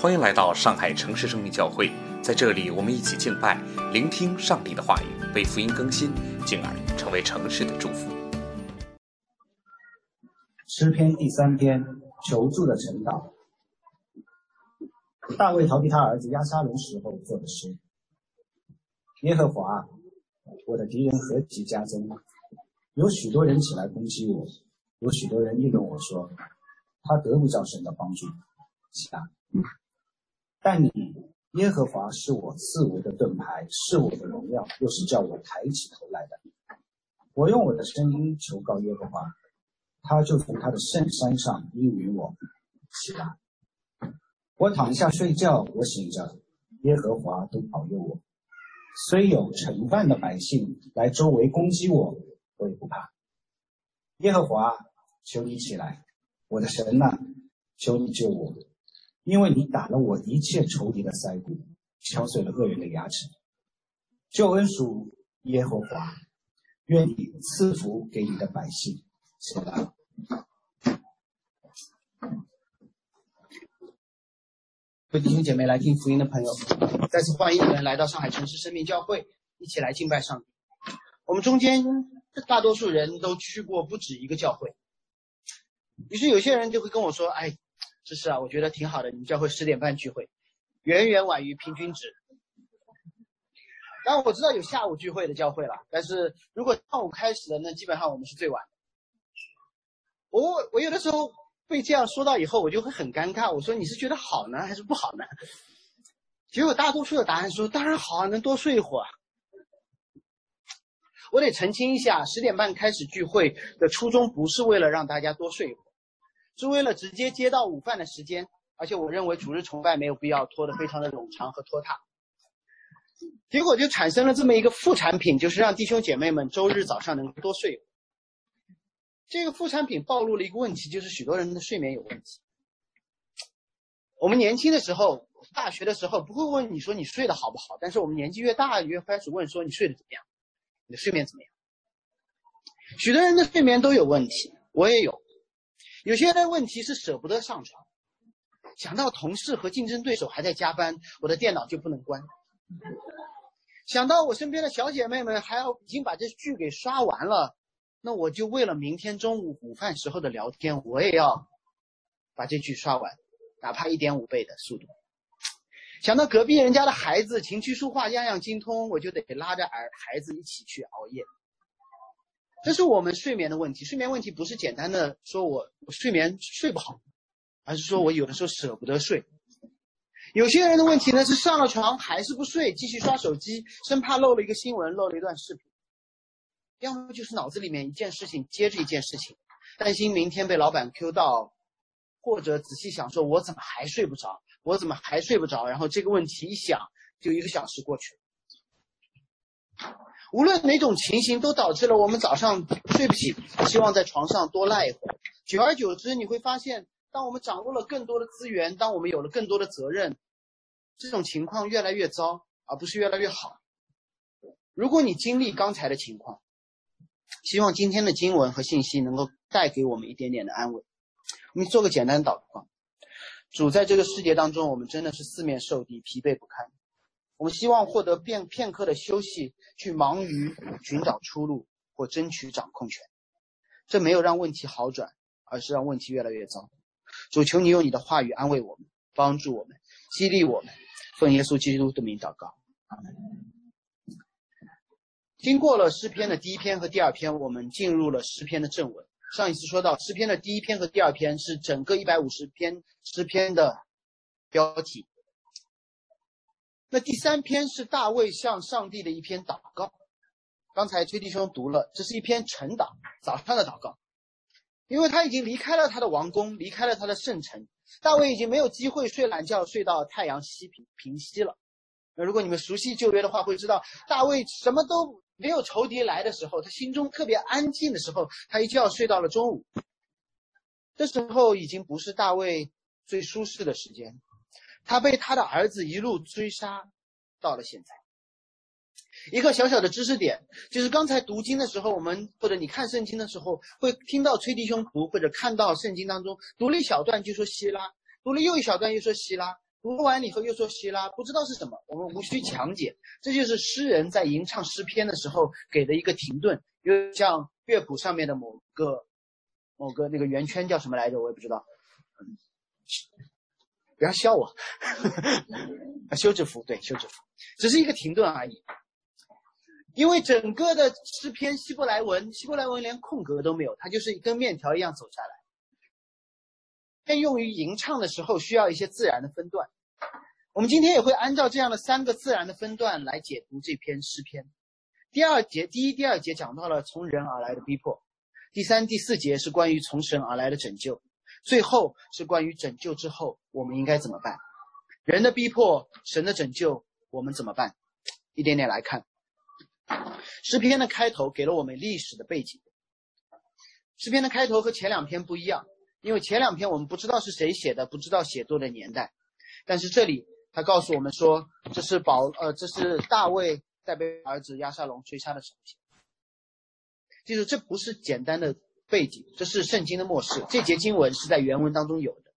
欢迎来到上海城市生命教会，在这里，我们一起敬拜，聆听上帝的话语，被福音更新，进而成为城市的祝福。诗篇第三篇，求助的晨祷。大卫逃避他儿子押沙龙时候做的诗。耶和华，我的敌人何其加增，有许多人起来攻击我，有许多人议论我说，他得不到神的帮助。起来。但你耶和华是我四维的盾牌，是我的荣耀，又是叫我抬起头来的。我用我的声音求告耶和华，他就从他的圣山上应允我。起来，我躺下睡觉，我醒着，耶和华都保佑我。虽有成万的百姓来周围攻击我，我也不怕。耶和华，求你起来，我的神呐，求你救我。因为你打了我一切仇敌的腮骨，敲碎了恶人的牙齿。救恩属耶和华，愿你赐福给你的百姓。谢谢。各位弟兄姐妹来听福音的朋友，再次欢迎你们来到上海城市生命教会，一起来敬拜上帝。我们中间大多数人都去过不止一个教会，于是有些人就会跟我说：“哎。”是啊，我觉得挺好的。你们教会十点半聚会，远远晚于平均值。当然我知道有下午聚会的教会了，但是如果上午开始的，那基本上我们是最晚。我我有的时候被这样说到以后，我就会很尴尬。我说你是觉得好呢，还是不好呢？结果大多数的答案说当然好啊，能多睡一会儿。我得澄清一下，十点半开始聚会的初衷不是为了让大家多睡一会儿。是为了直接接到午饭的时间，而且我认为主日崇拜没有必要拖得非常的冗长和拖沓，结果就产生了这么一个副产品，就是让弟兄姐妹们周日早上能多睡。这个副产品暴露了一个问题，就是许多人的睡眠有问题。我们年轻的时候，大学的时候不会问你说你睡得好不好，但是我们年纪越大越开始问说你睡得怎么样，你的睡眠怎么样？许多人的睡眠都有问题，我也有。有些人问题是舍不得上床，想到同事和竞争对手还在加班，我的电脑就不能关；想到我身边的小姐妹们还要已经把这剧给刷完了，那我就为了明天中午午饭时候的聊天，我也要把这剧刷完，哪怕一点五倍的速度。想到隔壁人家的孩子琴棋书画样样精通，我就得拉着儿孩子一起去熬夜。这是我们睡眠的问题。睡眠问题不是简单的说我睡眠睡不好，而是说我有的时候舍不得睡。有些人的问题呢是上了床还是不睡，继续刷手机，生怕漏了一个新闻，漏了一段视频。要么就是脑子里面一件事情接着一件事情，担心明天被老板 Q 到，或者仔细想说，我怎么还睡不着？我怎么还睡不着？然后这个问题一想，就一个小时过去了。无论哪种情形，都导致了我们早上睡不醒，希望在床上多赖一会儿。久而久之，你会发现，当我们掌握了更多的资源，当我们有了更多的责任，这种情况越来越糟，而不是越来越好。如果你经历刚才的情况，希望今天的经文和信息能够带给我们一点点的安慰。我们做个简单的祷告：主，在这个世界当中，我们真的是四面受敌，疲惫不堪。我们希望获得片片刻的休息，去忙于寻找出路或争取掌控权，这没有让问题好转，而是让问题越来越糟。主，求你用你的话语安慰我们，帮助我们，激励我们。奉耶稣基督的名祷告。经过了诗篇的第一篇和第二篇，我们进入了诗篇的正文。上一次说到，诗篇的第一篇和第二篇是整个一百五十篇诗篇的标题。那第三篇是大卫向上帝的一篇祷告，刚才崔弟兄读了，这是一篇晨祷，早上的祷告，因为他已经离开了他的王宫，离开了他的圣城，大卫已经没有机会睡懒觉，睡到太阳西平平西了。那如果你们熟悉旧约的话，会知道大卫什么都没有仇敌来的时候，他心中特别安静的时候，他一觉睡到了中午，这时候已经不是大卫最舒适的时间。他被他的儿子一路追杀，到了现在。一个小小的知识点，就是刚才读经的时候，我们或者你看圣经的时候，会听到崔弟兄读，或者看到圣经当中读了一小段就说希拉，读了又一小段又说希拉，读完以后又说希拉，不知道是什么，我们无需强解。这就是诗人在吟唱诗篇的时候给的一个停顿，又像乐谱上面的某个某个那个圆圈叫什么来着，我也不知道。不要笑我，啊休止符对休止符，只是一个停顿而已。因为整个的诗篇希伯来文，希伯来文连空格都没有，它就是一根面条一样走下来。但用于吟唱的时候，需要一些自然的分段。我们今天也会按照这样的三个自然的分段来解读这篇诗篇。第二节，第一、第二节讲到了从人而来的逼迫；第三、第四节是关于从神而来的拯救；最后是关于拯救之后我们应该怎么办。人的逼迫，神的拯救，我们怎么办？一点点来看。诗篇的开头给了我们历史的背景。诗篇的开头和前两篇不一样。因为前两篇我们不知道是谁写的，不知道写作的年代，但是这里他告诉我们说，这是保呃，这是大卫在被儿子亚沙龙追杀的时候写。记住，这不是简单的背景，这是圣经的末世。这节经文是在原文当中有的。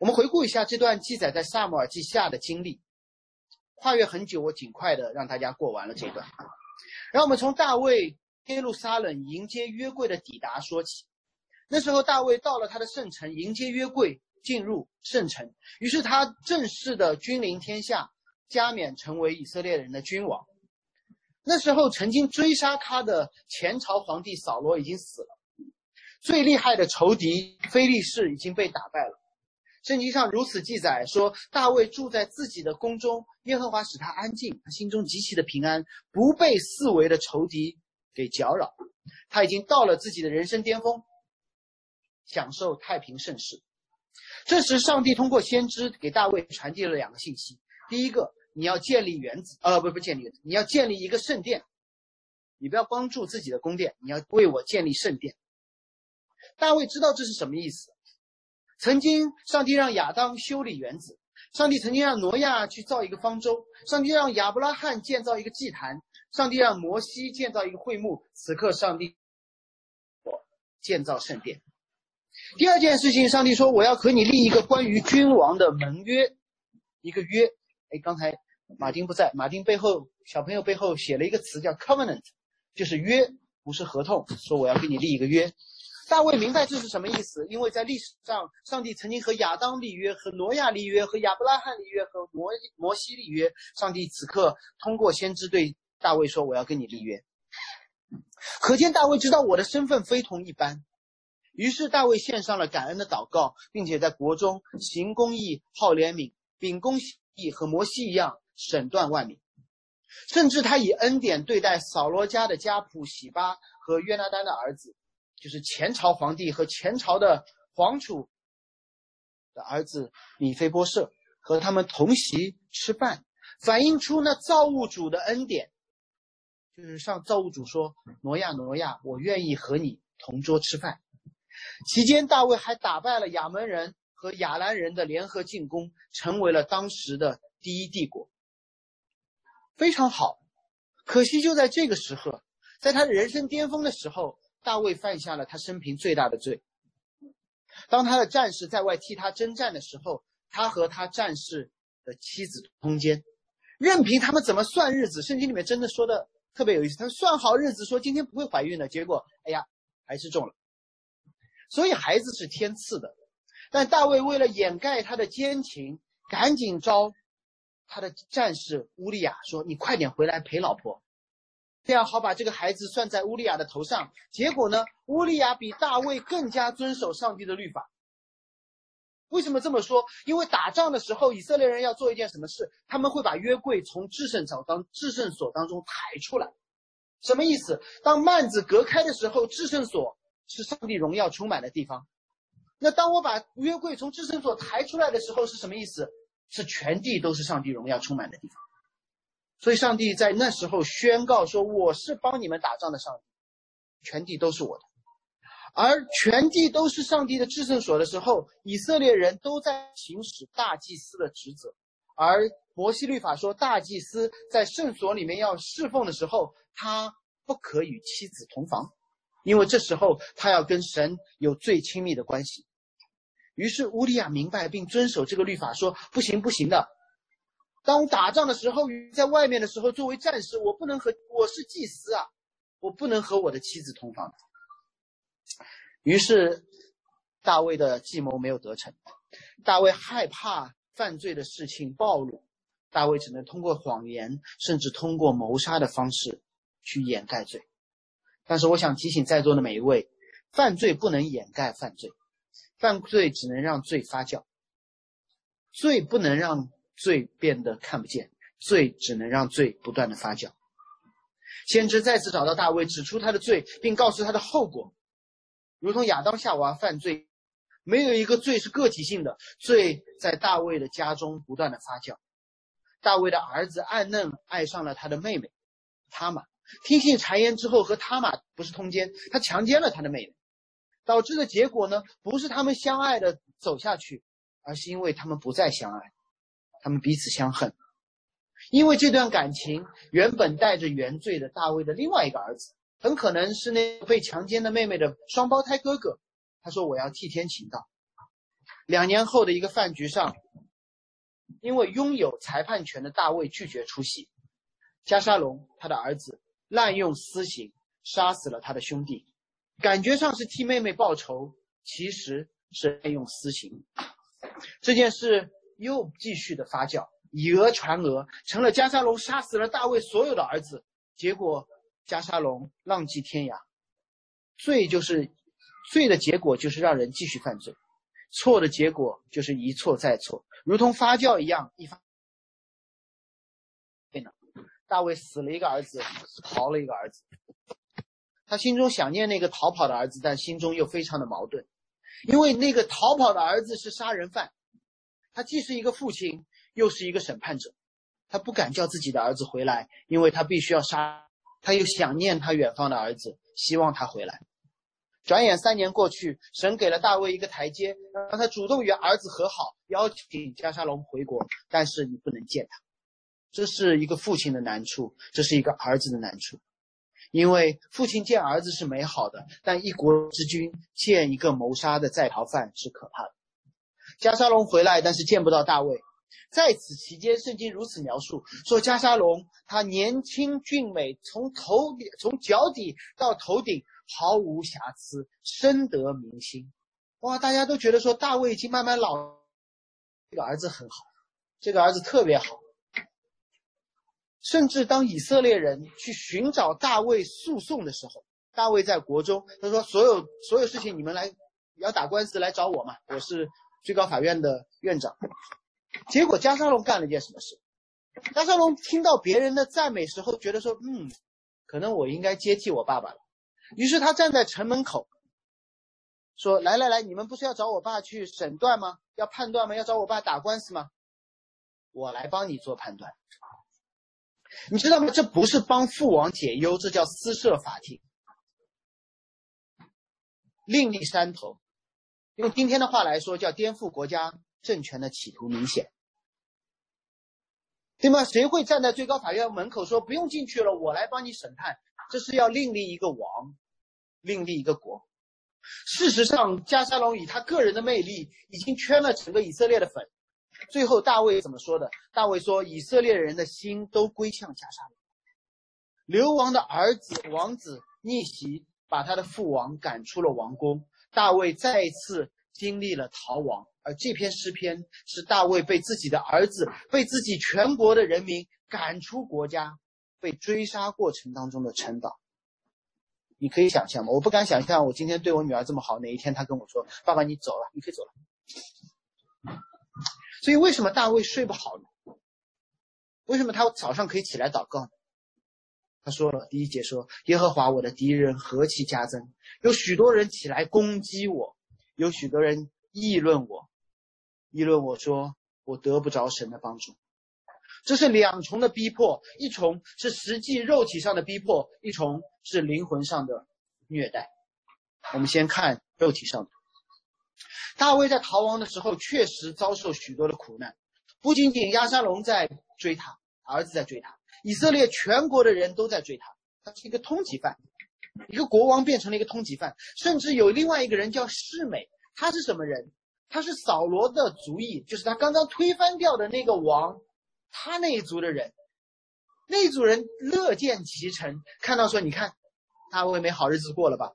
我们回顾一下这段记载在萨姆尔记下的经历，跨越很久，我尽快的让大家过完了这段。然后我们从大卫耶路撒冷迎接约柜的抵达说起。那时候，大卫到了他的圣城，迎接约柜进入圣城。于是他正式的君临天下，加冕成为以色列人的君王。那时候，曾经追杀他的前朝皇帝扫罗已经死了，最厉害的仇敌非利士已经被打败了。圣经上如此记载说，大卫住在自己的宫中，耶和华使他安静，他心中极其的平安，不被四围的仇敌给搅扰。他已经到了自己的人生巅峰。享受太平盛世。这时，上帝通过先知给大卫传递了两个信息：第一个，你要建立原子，呃，不不建立，你要建立一个圣殿。你不要帮助自己的宫殿，你要为我建立圣殿。大卫知道这是什么意思。曾经，上帝让亚当修理原子；上帝曾经让挪亚去造一个方舟；上帝让亚伯拉罕建造一个祭坛；上帝让摩西建造一个会幕。此刻，上帝我建造圣殿。第二件事情，上帝说：“我要和你立一个关于君王的盟约，一个约。”哎，刚才马丁不在，马丁背后小朋友背后写了一个词叫 “covenant”，就是约，不是合同。说我要跟你立一个约。大卫明白这是什么意思，因为在历史上，上帝曾经和亚当立约，和挪亚立约，和亚伯拉罕立约，和摩摩西立约。上帝此刻通过先知对大卫说：“我要跟你立约。”可见大卫知道我的身份非同一般。于是大卫献上了感恩的祷告，并且在国中行公义、好怜悯、秉公义，和摩西一样审断万民。甚至他以恩典对待扫罗家的家仆喜巴和约拿丹的儿子，就是前朝皇帝和前朝的皇储的儿子米菲波设，和他们同席吃饭，反映出那造物主的恩典。就是上造物主说：“挪亚，挪亚，我愿意和你同桌吃饭。”期间，大卫还打败了亚门人和亚兰人的联合进攻，成为了当时的第一帝国。非常好，可惜就在这个时候，在他人生巅峰的时候，大卫犯下了他生平最大的罪。当他的战士在外替他征战的时候，他和他战士的妻子通奸，任凭他们怎么算日子，圣经里面真的说的特别有意思，他算好日子说今天不会怀孕的，结果哎呀，还是中了。所以孩子是天赐的，但大卫为了掩盖他的奸情，赶紧招他的战士乌利亚说：“你快点回来陪老婆，这样好把这个孩子算在乌利亚的头上。”结果呢，乌利亚比大卫更加遵守上帝的律法。为什么这么说？因为打仗的时候，以色列人要做一件什么事？他们会把约柜从至圣所当至圣所当中抬出来，什么意思？当幔子隔开的时候，至圣所。是上帝荣耀充满的地方。那当我把约柜从至圣所抬出来的时候，是什么意思？是全地都是上帝荣耀充满的地方。所以，上帝在那时候宣告说：“我是帮你们打仗的上帝，全地都是我的。”而全地都是上帝的至圣所的时候，以色列人都在行使大祭司的职责。而摩西律法说，大祭司在圣所里面要侍奉的时候，他不可与妻子同房。因为这时候他要跟神有最亲密的关系，于是乌利亚明白并遵守这个律法，说：“不行，不行的。当打仗的时候，在外面的时候，作为战士，我不能和我是祭司啊，我不能和我的妻子同房。”于是大卫的计谋没有得逞。大卫害怕犯罪的事情暴露，大卫只能通过谎言，甚至通过谋杀的方式去掩盖罪。但是，我想提醒在座的每一位：犯罪不能掩盖犯罪，犯罪只能让罪发酵。罪不能让罪变得看不见，罪只能让罪不断的发酵。先知再次找到大卫，指出他的罪，并告诉他的后果，如同亚当夏娃犯罪。没有一个罪是个体性的，罪在大卫的家中不断的发酵。大卫的儿子暗嫩爱上了他的妹妹，他玛，听信谗言之后和他玛不是通奸，他强奸了他的妹妹，导致的结果呢，不是他们相爱的走下去，而是因为他们不再相爱，他们彼此相恨。因为这段感情原本带着原罪的大卫的另外一个儿子，很可能是那被强奸的妹妹的双胞胎哥哥。他说：“我要替天行道。”两年后的一个饭局上，因为拥有裁判权的大卫拒绝出席。加沙龙他的儿子滥用私刑，杀死了他的兄弟，感觉上是替妹妹报仇，其实是滥用私刑。这件事又继续的发酵，以讹传讹，成了加沙龙杀死了大卫所有的儿子。结果加沙龙浪迹天涯，罪就是。罪的结果就是让人继续犯罪，错的结果就是一错再错，如同发酵一样。一发，大卫死了一个儿子，逃了一个儿子。他心中想念那个逃跑的儿子，但心中又非常的矛盾，因为那个逃跑的儿子是杀人犯，他既是一个父亲，又是一个审判者，他不敢叫自己的儿子回来，因为他必须要杀。他又想念他远方的儿子，希望他回来。转眼三年过去，神给了大卫一个台阶，让他主动与儿子和好，邀请加沙龙回国。但是你不能见他，这是一个父亲的难处，这是一个儿子的难处。因为父亲见儿子是美好的，但一国之君见一个谋杀的在逃犯是可怕的。加沙龙回来，但是见不到大卫。在此期间，圣经如此描述说：加沙龙他年轻俊美，从头从脚底到头顶。毫无瑕疵，深得民心。哇，大家都觉得说大卫已经慢慢老，这个儿子很好，这个儿子特别好。甚至当以色列人去寻找大卫诉讼的时候，大卫在国中，他说所有所有事情你们来要打官司来找我嘛，我是最高法院的院长。结果加沙龙干了一件什么事？加沙龙听到别人的赞美时候，觉得说，嗯，可能我应该接替我爸爸了。于是他站在城门口，说：“来来来，你们不是要找我爸去审断吗？要判断吗？要找我爸打官司吗？我来帮你做判断。你知道吗？这不是帮父王解忧，这叫私设法庭，另立山头。用今天的话来说，叫颠覆国家政权的企图明显，对吗？谁会站在最高法院门口说不用进去了，我来帮你审判？这是要另立一个王。”另立一个国。事实上，加沙龙以他个人的魅力，已经圈了整个以色列的粉。最后，大卫怎么说的？大卫说：“以色列人的心都归向加沙龙。”流亡的儿子王子逆袭，把他的父王赶出了王宫。大卫再一次经历了逃亡，而这篇诗篇是大卫被自己的儿子、被自己全国的人民赶出国家、被追杀过程当中的晨祷。你可以想象吗？我不敢想象，我今天对我女儿这么好，哪一天她跟我说：“爸爸，你走了，你可以走了。”所以，为什么大卫睡不好呢？为什么他早上可以起来祷告呢？他说了，第一节说：“耶和华我的敌人何其加增，有许多人起来攻击我，有许多人议论我，议论我说我得不着神的帮助。”这是两重的逼迫，一重是实际肉体上的逼迫，一重是灵魂上的虐待。我们先看肉体上的。大卫在逃亡的时候，确实遭受许多的苦难，不仅仅亚沙龙在追他，儿子在追他，以色列全国的人都在追他，他是一个通缉犯，一个国王变成了一个通缉犯，甚至有另外一个人叫世美，他是什么人？他是扫罗的族裔，就是他刚刚推翻掉的那个王，他那一族的人，那一族人乐见其成，看到说，你看，大卫没好日子过了吧？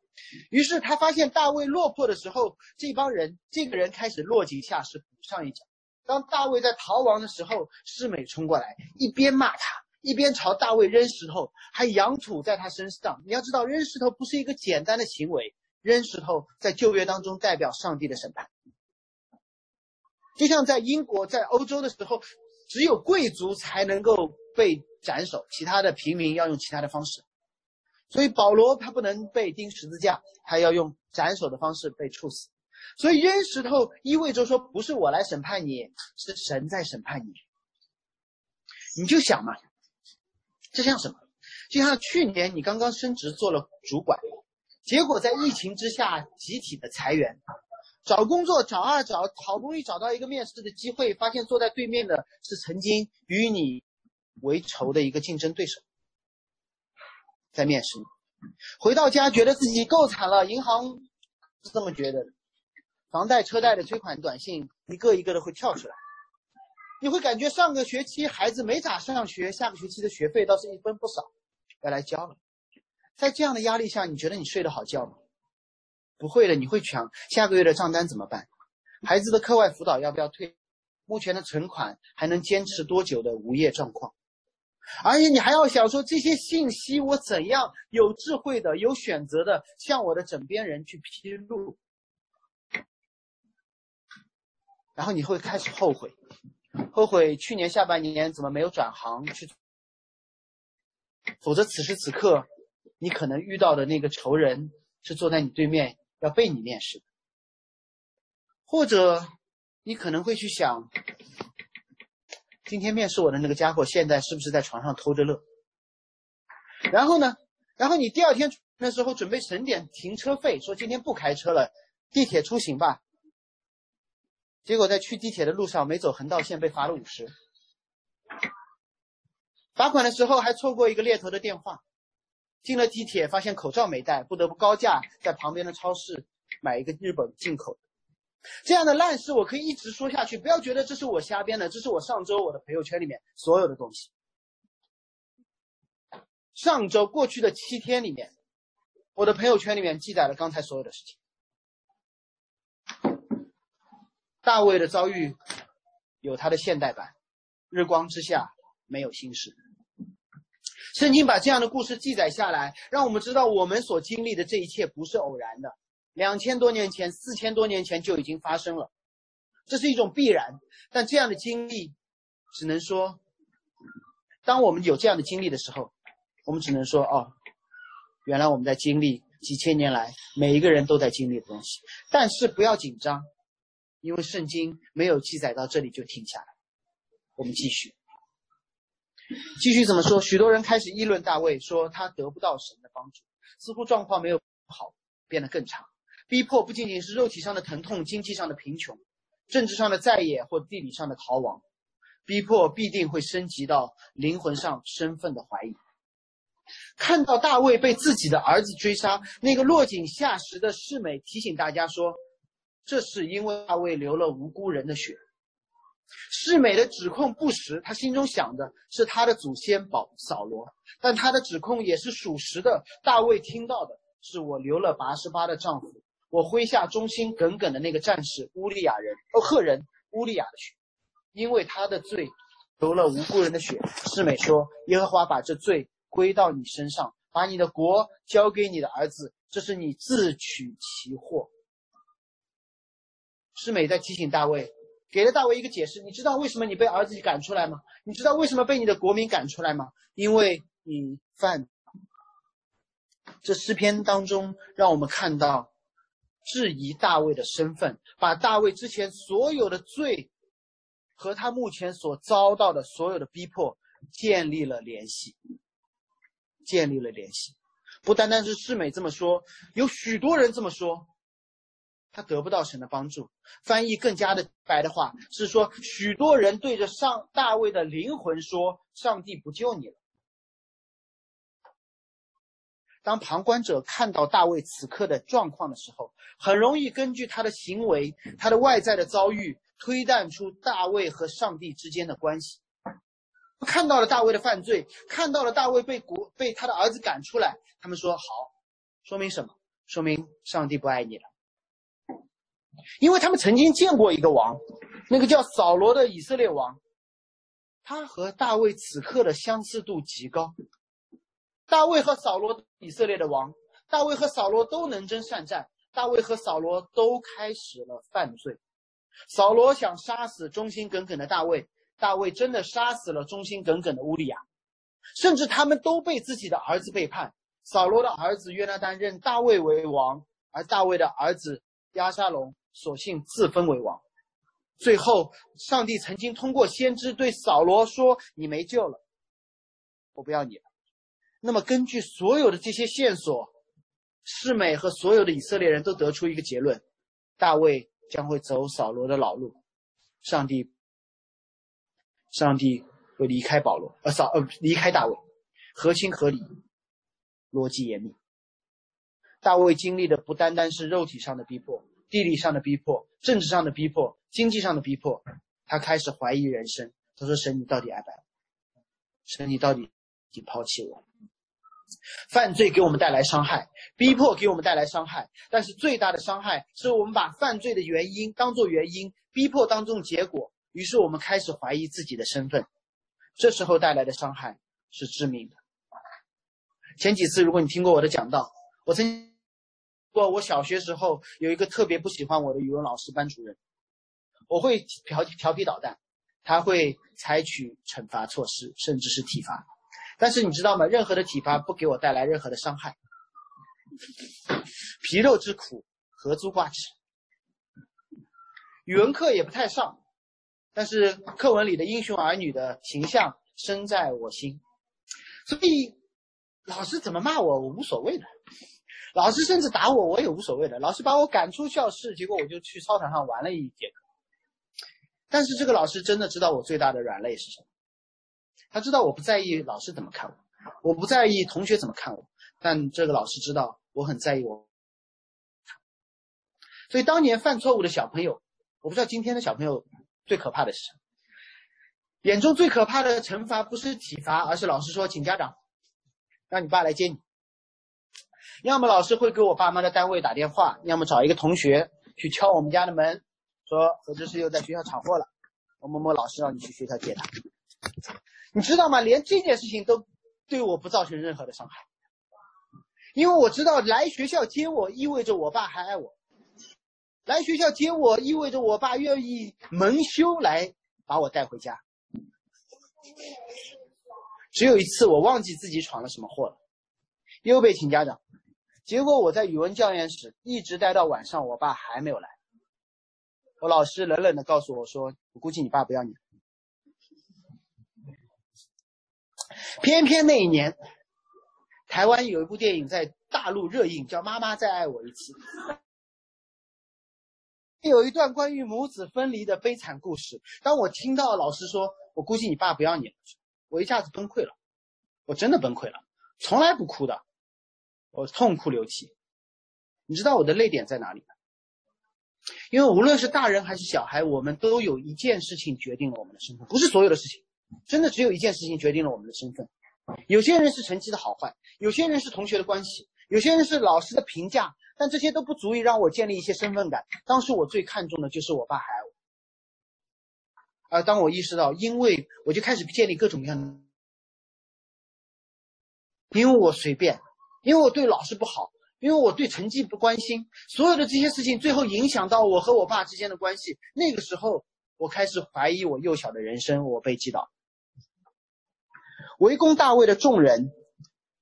于是他发现大卫落魄的时候，这帮人，这个人开始落井下石，补上一脚。当大卫在逃亡的时候，世美冲过来，一边骂他，一边朝大卫扔石头，还扬土在他身上。你要知道，扔石头不是一个简单的行为，扔石头在旧约当中代表上帝的审判。就像在英国、在欧洲的时候，只有贵族才能够被斩首，其他的平民要用其他的方式。所以保罗他不能被钉十字架，他要用斩首的方式被处死。所以扔石头意味着说，不是我来审判你，是神在审判你。你就想嘛，这像什么？就像去年你刚刚升职做了主管，结果在疫情之下集体的裁员，找工作找啊找，好不容易找到一个面试的机会，发现坐在对面的是曾经与你为仇的一个竞争对手，在面试，回到家觉得自己够惨了，银行是这么觉得的。房贷、车贷的催款短信一个一个的会跳出来，你会感觉上个学期孩子没咋上学，下个学期的学费倒是一分不少要来交了。在这样的压力下，你觉得你睡得好觉吗？不会的，你会想下个月的账单怎么办？孩子的课外辅导要不要退？目前的存款还能坚持多久的无业状况？而且你还要想说这些信息我怎样有智慧的、有选择的向我的枕边人去披露？然后你会开始后悔，后悔去年下半年怎么没有转行去，否则此时此刻，你可能遇到的那个仇人是坐在你对面要被你面试的，或者你可能会去想，今天面试我的那个家伙现在是不是在床上偷着乐？然后呢，然后你第二天那时候准备省点停车费，说今天不开车了，地铁出行吧。结果在去地铁的路上没走横道线，被罚了五十。罚款的时候还错过一个猎头的电话。进了地铁发现口罩没戴，不得不高价在旁边的超市买一个日本进口的。这样的烂事我可以一直说下去，不要觉得这是我瞎编的，这是我上周我的朋友圈里面所有的东西。上周过去的七天里面，我的朋友圈里面记载了刚才所有的事情。大卫的遭遇有他的现代版，日光之下没有新事。圣经把这样的故事记载下来，让我们知道我们所经历的这一切不是偶然的。两千多年前、四千多年前就已经发生了，这是一种必然。但这样的经历，只能说，当我们有这样的经历的时候，我们只能说：哦，原来我们在经历几千年来每一个人都在经历的东西。但是不要紧张。因为圣经没有记载到这里就停下来，我们继续，继续怎么说？许多人开始议论大卫，说他得不到神的帮助，似乎状况没有好，变得更差。逼迫不仅仅是肉体上的疼痛，经济上的贫穷，政治上的在野或地理上的逃亡，逼迫必定会升级到灵魂上身份的怀疑。看到大卫被自己的儿子追杀，那个落井下石的世美提醒大家说。这是因为大卫流了无辜人的血，世美的指控不实，他心中想的是他的祖先保扫罗，但他的指控也是属实的。大卫听到的是我流了八十八的丈夫，我麾下忠心耿耿的那个战士乌利亚人哦赫人乌利亚的血，因为他的罪流了无辜人的血。世美说：“耶和华把这罪归到你身上，把你的国交给你的儿子，这是你自取其祸。”世美在提醒大卫，给了大卫一个解释。你知道为什么你被儿子赶出来吗？你知道为什么被你的国民赶出来吗？因为你犯。这诗篇当中，让我们看到质疑大卫的身份，把大卫之前所有的罪和他目前所遭到的所有的逼迫建立了联系，建立了联系。不单单是世美这么说，有许多人这么说。他得不到神的帮助。翻译更加的白的话是说，许多人对着上大卫的灵魂说：“上帝不救你了。”当旁观者看到大卫此刻的状况的时候，很容易根据他的行为、他的外在的遭遇，推断出大卫和上帝之间的关系。看到了大卫的犯罪，看到了大卫被国被他的儿子赶出来，他们说好，说明什么？说明上帝不爱你了。因为他们曾经见过一个王，那个叫扫罗的以色列王，他和大卫此刻的相似度极高。大卫和扫罗，以色列的王，大卫和扫罗都能征善战，大卫和扫罗都开始了犯罪。扫罗想杀死忠心耿耿的大卫，大卫真的杀死了忠心耿耿的乌利亚，甚至他们都被自己的儿子背叛。扫罗的儿子约拿丹认大卫为王，而大卫的儿子押沙龙索性自封为王。最后，上帝曾经通过先知对扫罗说：“你没救了，我不要你了。”那么，根据所有的这些线索，世美和所有的以色列人都得出一个结论：大卫将会走扫罗的老路，上帝，上帝会离开保罗，呃，扫呃离开大卫，合情合理。逻辑严密。大卫经历的不单单是肉体上的逼迫、地理上的逼迫、政治上的逼迫、经济上的逼迫，他开始怀疑人生。他说：“神，你到底爱不爱？神，你到底已经抛弃我？”犯罪给我们带来伤害，逼迫给我们带来伤害，但是最大的伤害是我们把犯罪的原因当做原因，逼迫当中结果，于是我们开始怀疑自己的身份，这时候带来的伤害是致命的。前几次，如果你听过我的讲道，我曾过我小学时候有一个特别不喜欢我的语文老师班主任，我会调调皮捣蛋，他会采取惩罚措施，甚至是体罚。但是你知道吗？任何的体罚不给我带来任何的伤害。皮肉之苦，何足挂齿。语文课也不太上，但是课文里的英雄儿女的形象深在我心，所以。老师怎么骂我，我无所谓的；老师甚至打我，我也无所谓的。老师把我赶出教室，结果我就去操场上玩了一节课。但是这个老师真的知道我最大的软肋是什么？他知道我不在意老师怎么看我，我不在意同学怎么看我，但这个老师知道我很在意我。所以当年犯错误的小朋友，我不知道今天的小朋友最可怕的是什么？眼中最可怕的惩罚不是体罚，而是老师说请家长。让你爸来接你，要么老师会给我爸妈的单位打电话，要么找一个同学去敲我们家的门，说何志是又在学校闯祸了，某某某老师让你去学校接他。你知道吗？连这件事情都对我不造成任何的伤害，因为我知道来学校接我意味着我爸还爱我，来学校接我意味着我爸愿意蒙羞来把我带回家。只有一次，我忘记自己闯了什么祸了，又被请家长。结果我在语文教研室一直待到晚上，我爸还没有来。我老师冷冷的告诉我说：“我估计你爸不要你。”偏偏那一年，台湾有一部电影在大陆热映，叫《妈妈再爱我一次》，有一段关于母子分离的悲惨故事。当我听到老师说：“我估计你爸不要你了。”我一下子崩溃了，我真的崩溃了，从来不哭的，我痛哭流涕。你知道我的泪点在哪里吗？因为无论是大人还是小孩，我们都有一件事情决定了我们的身份，不是所有的事情，真的只有一件事情决定了我们的身份。有些人是成绩的好坏，有些人是同学的关系，有些人是老师的评价，但这些都不足以让我建立一些身份感。当时我最看重的就是我爸还爱我。而当我意识到，因为我就开始建立各种各样的，因为我随便，因为我对老师不好，因为我对成绩不关心，所有的这些事情最后影响到我和我爸之间的关系。那个时候，我开始怀疑我幼小的人生。我被击倒。围攻大卫的众人，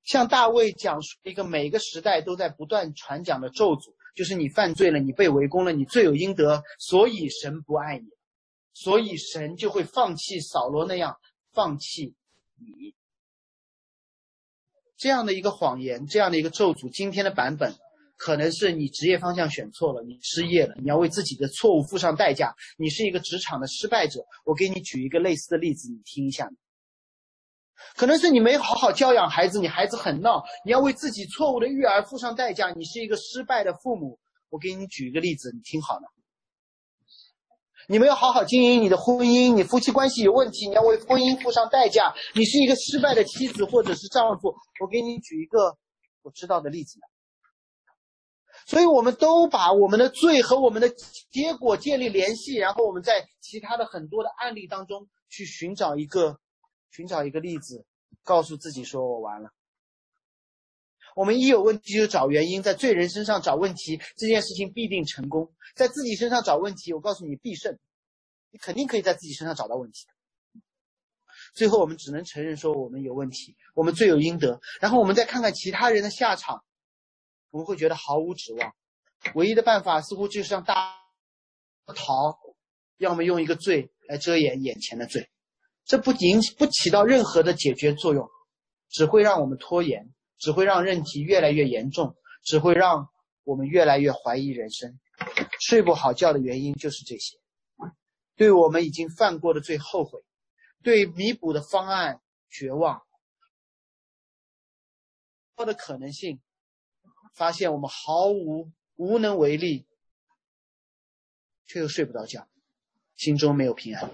向大卫讲述一个每个时代都在不断传讲的咒诅，就是你犯罪了，你被围攻了，你罪有应得，所以神不爱你。所以神就会放弃扫罗那样放弃你这样的一个谎言，这样的一个咒诅。今天的版本可能是你职业方向选错了，你失业了，你要为自己的错误付上代价。你是一个职场的失败者。我给你举一个类似的例子，你听一下。可能是你没好好教养孩子，你孩子很闹，你要为自己错误的育儿付上代价，你是一个失败的父母。我给你举一个例子，你听好了。你没有好好经营你的婚姻，你夫妻关系有问题，你要为婚姻付上代价。你是一个失败的妻子或者是丈夫，我给你举一个我知道的例子。所以，我们都把我们的罪和我们的结果建立联系，然后我们在其他的很多的案例当中去寻找一个，寻找一个例子，告诉自己说：“我完了。”我们一有问题就找原因，在罪人身上找问题，这件事情必定成功；在自己身上找问题，我告诉你必胜。你肯定可以在自己身上找到问题。最后，我们只能承认说我们有问题，我们罪有应得。然后，我们再看看其他人的下场。我们会觉得毫无指望，唯一的办法似乎就是让大逃，要么用一个罪来遮掩眼前的罪，这不仅不起到任何的解决作用，只会让我们拖延，只会让问题越来越严重，只会让我们越来越怀疑人生。睡不好觉的原因就是这些，对我们已经犯过的罪后悔，对弥补的方案绝望，的可能性。发现我们毫无无能为力，却又睡不着觉，心中没有平安。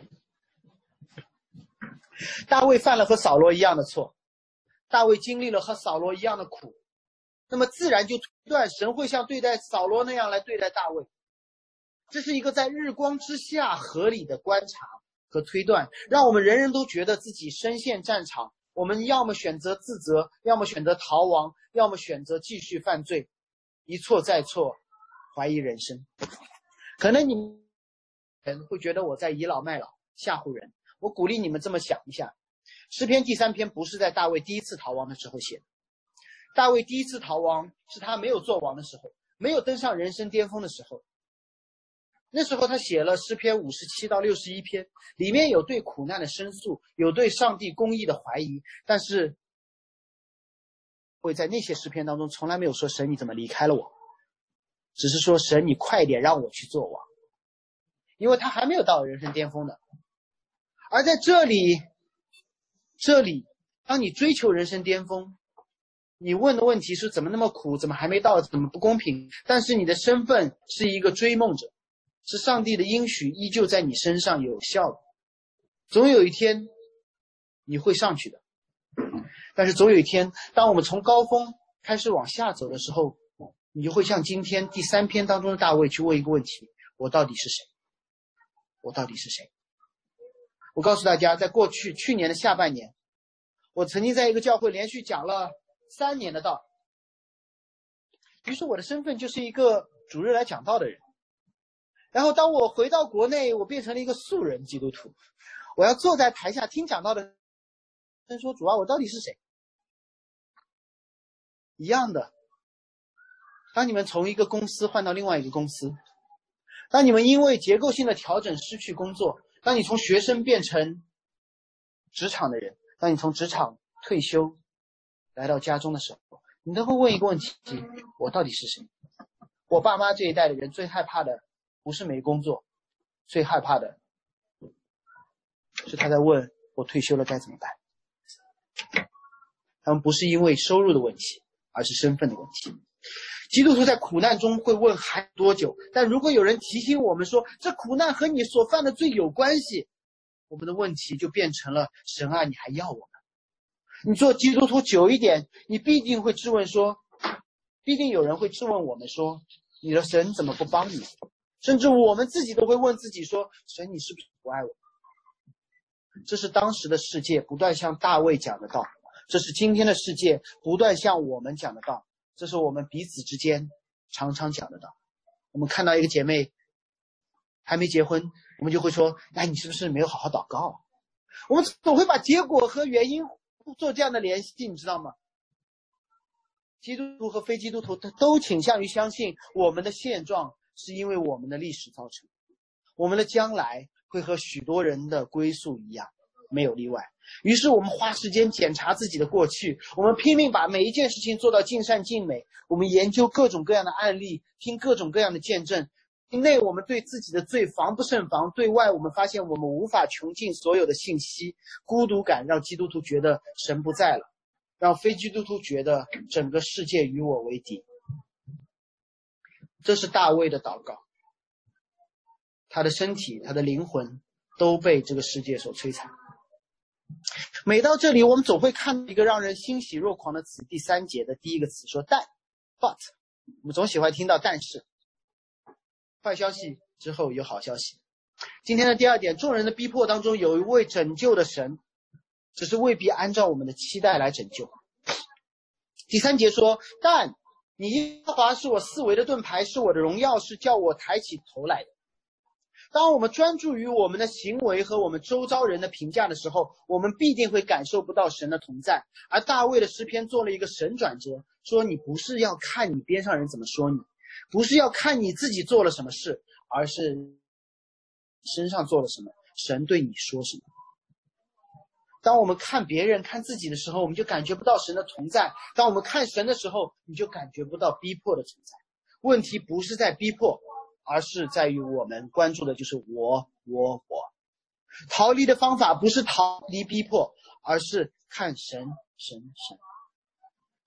大卫犯了和扫罗一样的错，大卫经历了和扫罗一样的苦，那么自然就推断神会像对待扫罗那样来对待大卫。这是一个在日光之下合理的观察和推断，让我们人人都觉得自己身陷战场。我们要么选择自责，要么选择逃亡，要么选择继续犯罪，一错再错，怀疑人生。可能你人会觉得我在倚老卖老，吓唬人。我鼓励你们这么想一下：诗篇第三篇不是在大卫第一次逃亡的时候写的，大卫第一次逃亡是他没有做王的时候，没有登上人生巅峰的时候。那时候他写了诗篇五十七到六十一篇，里面有对苦难的申诉，有对上帝公义的怀疑，但是会在那些诗篇当中从来没有说神你怎么离开了我，只是说神你快点让我去做王，因为他还没有到人生巅峰的。而在这里，这里当你追求人生巅峰，你问的问题是怎么那么苦，怎么还没到，怎么不公平？但是你的身份是一个追梦者。是上帝的应许依旧在你身上有效的，总有一天你会上去的。但是总有一天，当我们从高峰开始往下走的时候，你就会像今天第三篇当中的大卫去问一个问题：我到底是谁？我到底是谁？我告诉大家，在过去去年的下半年，我曾经在一个教会连续讲了三年的道，于是我的身份就是一个主日来讲道的人。然后，当我回到国内，我变成了一个素人基督徒。我要坐在台下听讲道的人说：“主啊，我到底是谁？”一样的。当你们从一个公司换到另外一个公司，当你们因为结构性的调整失去工作，当你从学生变成职场的人，当你从职场退休来到家中的时候，你都会问一个问题：我到底是谁？我爸妈这一代的人最害怕的。不是没工作，最害怕的是他在问我退休了该怎么办。他们不是因为收入的问题，而是身份的问题。基督徒在苦难中会问还多久？但如果有人提醒我们说这苦难和你所犯的罪有关系，我们的问题就变成了神啊，你还要我们？你做基督徒久一点，你必定会质问说，必定有人会质问我们说，你的神怎么不帮你？甚至我们自己都会问自己说：“神，你是不是不爱我？”这是当时的世界不断向大卫讲的道，这是今天的世界不断向我们讲的道，这是我们彼此之间常常讲的道。我们看到一个姐妹还没结婚，我们就会说：“哎，你是不是没有好好祷告？”我们总会把结果和原因做这样的联系，你知道吗？基督徒和非基督徒他都倾向于相信我们的现状。是因为我们的历史造成，我们的将来会和许多人的归宿一样，没有例外。于是我们花时间检查自己的过去，我们拼命把每一件事情做到尽善尽美。我们研究各种各样的案例，听各种各样的见证，内我们对自己的罪防不胜防，对外我们发现我们无法穷尽所有的信息，孤独感让基督徒觉得神不在了，让非基督徒觉得整个世界与我为敌。这是大卫的祷告，他的身体、他的灵魂都被这个世界所摧残。每到这里，我们总会看到一个让人欣喜若狂的词，第三节的第一个词说“但 ”，but，我们总喜欢听到“但是”。坏消息之后有好消息。今天的第二点，众人的逼迫当中有一位拯救的神，只是未必按照我们的期待来拯救。第三节说：“但你耶和华是我四维的盾牌，是我的荣耀，是叫我抬起头来的。”当我们专注于我们的行为和我们周遭人的评价的时候，我们必定会感受不到神的同在。而大卫的诗篇做了一个神转折，说：“你不是要看你边上人怎么说你。”不是要看你自己做了什么事，而是身上做了什么，神对你说什么。当我们看别人、看自己的时候，我们就感觉不到神的存在；当我们看神的时候，你就感觉不到逼迫的存在。问题不是在逼迫，而是在于我们关注的就是我、我、我。逃离的方法不是逃离逼迫，而是看神、神、神。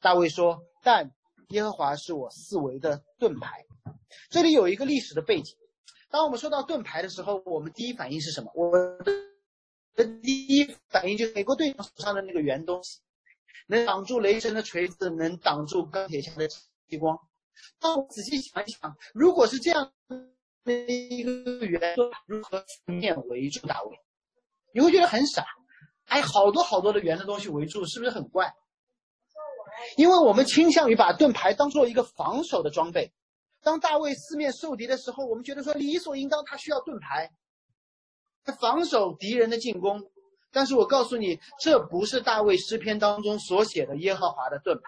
大卫说：“但。”耶和华是我四维的盾牌。这里有一个历史的背景。当我们说到盾牌的时候，我们第一反应是什么？我的第一反应就是美国队长手上的那个圆东西，能挡住雷神的锤子，能挡住钢铁侠的激光。当我仔细想一想，如果是这样的一个圆盾，如何四面围住大卫？你会觉得很傻。哎，好多好多的圆的东西围住，是不是很怪？因为我们倾向于把盾牌当做一个防守的装备，当大卫四面受敌的时候，我们觉得说理所应当他需要盾牌，他防守敌人的进攻。但是我告诉你，这不是大卫诗篇当中所写的耶和华的盾牌。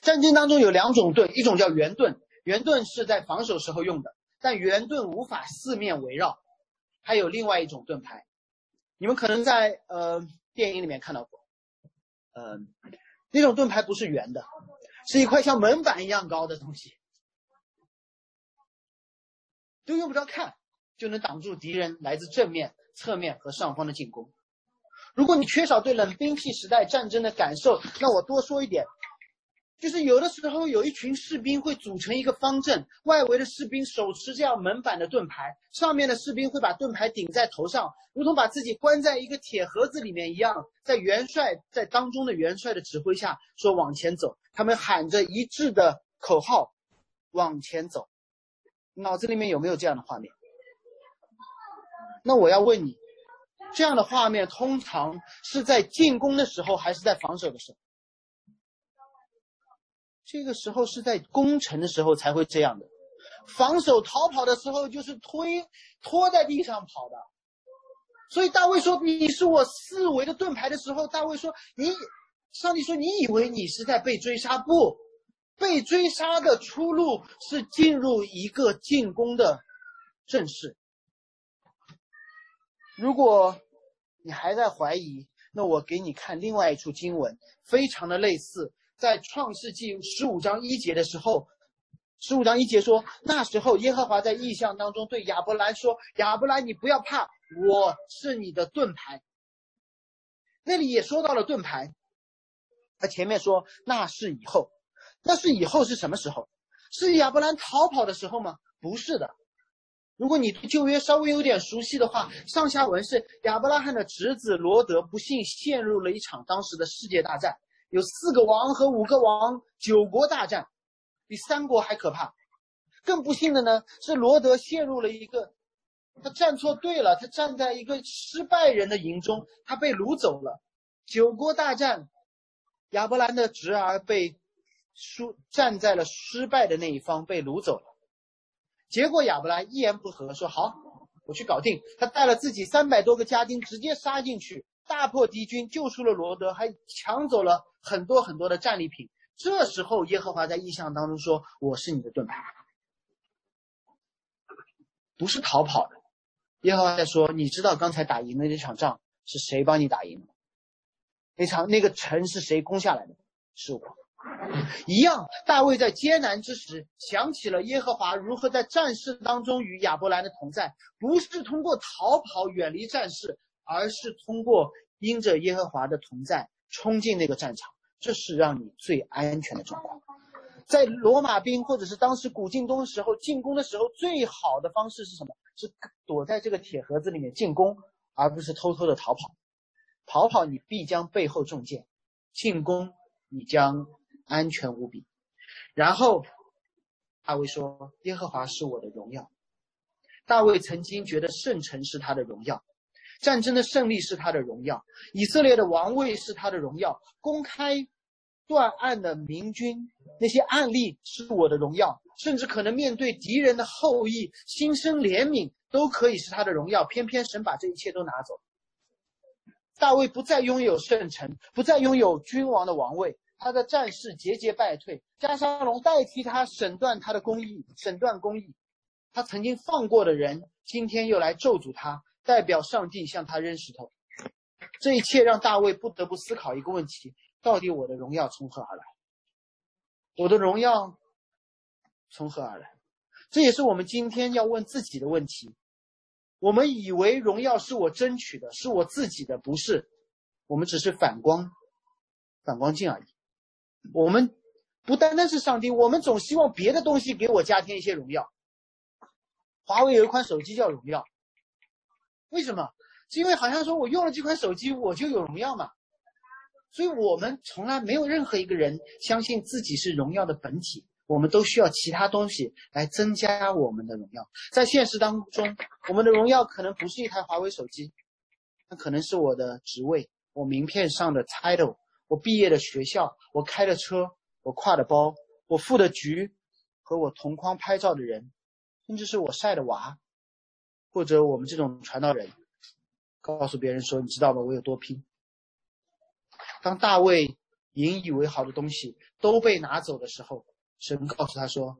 战争当中有两种盾，一种叫圆盾，圆盾是在防守时候用的，但圆盾无法四面围绕。还有另外一种盾牌，你们可能在呃电影里面看到过，嗯。那种盾牌不是圆的，是一块像门板一样高的东西，都用不着看就能挡住敌人来自正面、侧面和上方的进攻。如果你缺少对冷兵器时代战争的感受，那我多说一点。就是有的时候有一群士兵会组成一个方阵，外围的士兵手持这样门板的盾牌，上面的士兵会把盾牌顶在头上，如同把自己关在一个铁盒子里面一样，在元帅在当中的元帅的指挥下说往前走，他们喊着一致的口号往前走。脑子里面有没有这样的画面？那我要问你，这样的画面通常是在进攻的时候还是在防守的时候？这个时候是在攻城的时候才会这样的，防守逃跑的时候就是推拖在地上跑的。所以大卫说：“你是我四维的盾牌”的时候，大卫说：“你，上帝说你以为你是在被追杀？不，被追杀的出路是进入一个进攻的阵势。如果你还在怀疑，那我给你看另外一处经文，非常的类似。”在创世纪十五章一节的时候，十五章一节说：“那时候耶和华在异象当中对亚伯兰说：‘亚伯兰，你不要怕，我是你的盾牌。’那里也说到了盾牌。他前面说那是以后，那是以后是什么时候？是亚伯兰逃跑的时候吗？不是的。如果你对旧约稍微有点熟悉的话，上下文是亚伯拉罕的侄子罗德不幸陷入了一场当时的世界大战。”有四个王和五个王，九国大战，比三国还可怕。更不幸的呢，是罗德陷入了一个，他站错队了，他站在一个失败人的营中，他被掳走了。九国大战，亚伯兰的侄儿被输，站在了失败的那一方，被掳走了。结果亚伯兰一言不合说：“好，我去搞定。”他带了自己三百多个家丁，直接杀进去。大破敌军，救出了罗德，还抢走了很多很多的战利品。这时候，耶和华在异象当中说：“我是你的盾牌，不是逃跑的。”耶和华在说：“你知道刚才打赢的那场仗是谁帮你打赢的？那场那个城是谁攻下来的？是我。一样，大卫在艰难之时想起了耶和华如何在战事当中与亚伯兰的同在，不是通过逃跑远离战事，而是通过因着耶和华的同在冲进那个战场，这是让你最安全的状况。在罗马兵或者是当时古晋东的时候进攻的时候，最好的方式是什么？是躲在这个铁盒子里面进攻，而不是偷偷的逃跑。逃跑你必将背后中箭，进攻你将。安全无比。然后大卫说：“耶和华是我的荣耀。”大卫曾经觉得圣城是他的荣耀，战争的胜利是他的荣耀，以色列的王位是他的荣耀，公开断案的明君那些案例是我的荣耀，甚至可能面对敌人的后裔心生怜悯都可以是他的荣耀。偏偏神把这一切都拿走，大卫不再拥有圣城，不再拥有君王的王位。他的战士节节败退，加沙龙代替他审断他的公义，审断公义。他曾经放过的人，今天又来咒诅他，代表上帝向他扔石头。这一切让大卫不得不思考一个问题：到底我的荣耀从何而来？我的荣耀从何而来？这也是我们今天要问自己的问题。我们以为荣耀是我争取的，是我自己的，不是。我们只是反光，反光镜而已。我们不单单是上帝，我们总希望别的东西给我加添一些荣耀。华为有一款手机叫荣耀，为什么？是因为好像说我用了这款手机我就有荣耀嘛。所以我们从来没有任何一个人相信自己是荣耀的本体，我们都需要其他东西来增加我们的荣耀。在现实当中，我们的荣耀可能不是一台华为手机，那可能是我的职位，我名片上的 title。我毕业的学校，我开的车，我挎的包，我付的局，和我同框拍照的人，甚至是我晒的娃，或者我们这种传道人，告诉别人说：“你知道吗？我有多拼。”当大卫引以为豪的东西都被拿走的时候，神告诉他说：“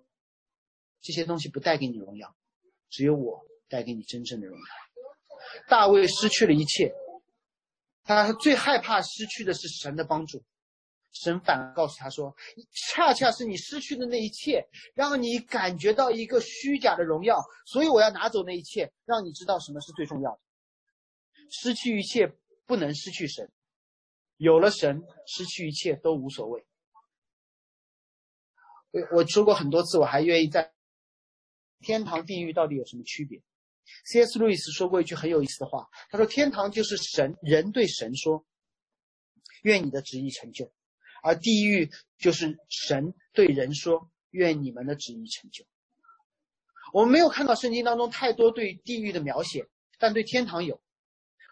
这些东西不带给你荣耀，只有我带给你真正的荣耀。”大卫失去了一切。他最害怕失去的是神的帮助，神反而告诉他说：“恰恰是你失去的那一切，让你感觉到一个虚假的荣耀，所以我要拿走那一切，让你知道什么是最重要的。失去一切不能失去神，有了神，失去一切都无所谓。”我我说过很多次，我还愿意在天堂、地狱到底有什么区别？C.S. 路易斯说过一句很有意思的话，他说：“天堂就是神人对神说，愿你的旨意成就；而地狱就是神对人说，愿你们的旨意成就。”我们没有看到圣经当中太多对地狱的描写，但对天堂有。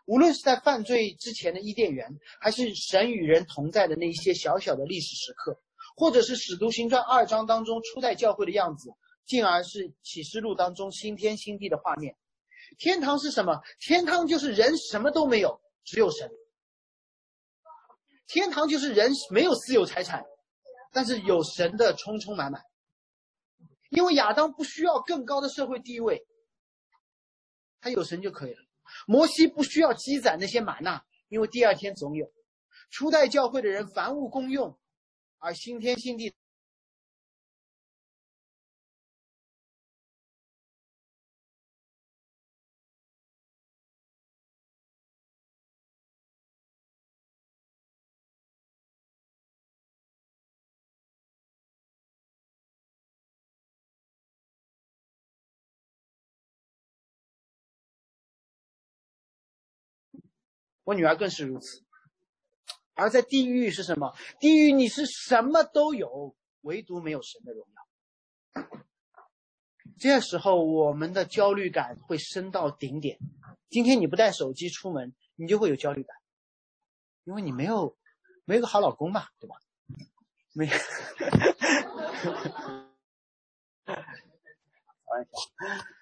无论是在犯罪之前的伊甸园，还是神与人同在的那一些小小的历史时刻，或者是使徒行传二章当中初代教会的样子，进而是启示录当中新天新地的画面。天堂是什么？天堂就是人什么都没有，只有神。天堂就是人没有私有财产，但是有神的充充满满。因为亚当不需要更高的社会地位，他有神就可以了。摩西不需要积攒那些玛纳，因为第二天总有。初代教会的人凡物公用，而新天新地。我女儿更是如此，而在地狱是什么？地狱你是什么都有，唯独没有神的荣耀。这时候我们的焦虑感会升到顶点。今天你不带手机出门，你就会有焦虑感，因为你没有没有个好老公嘛，对吧？没有。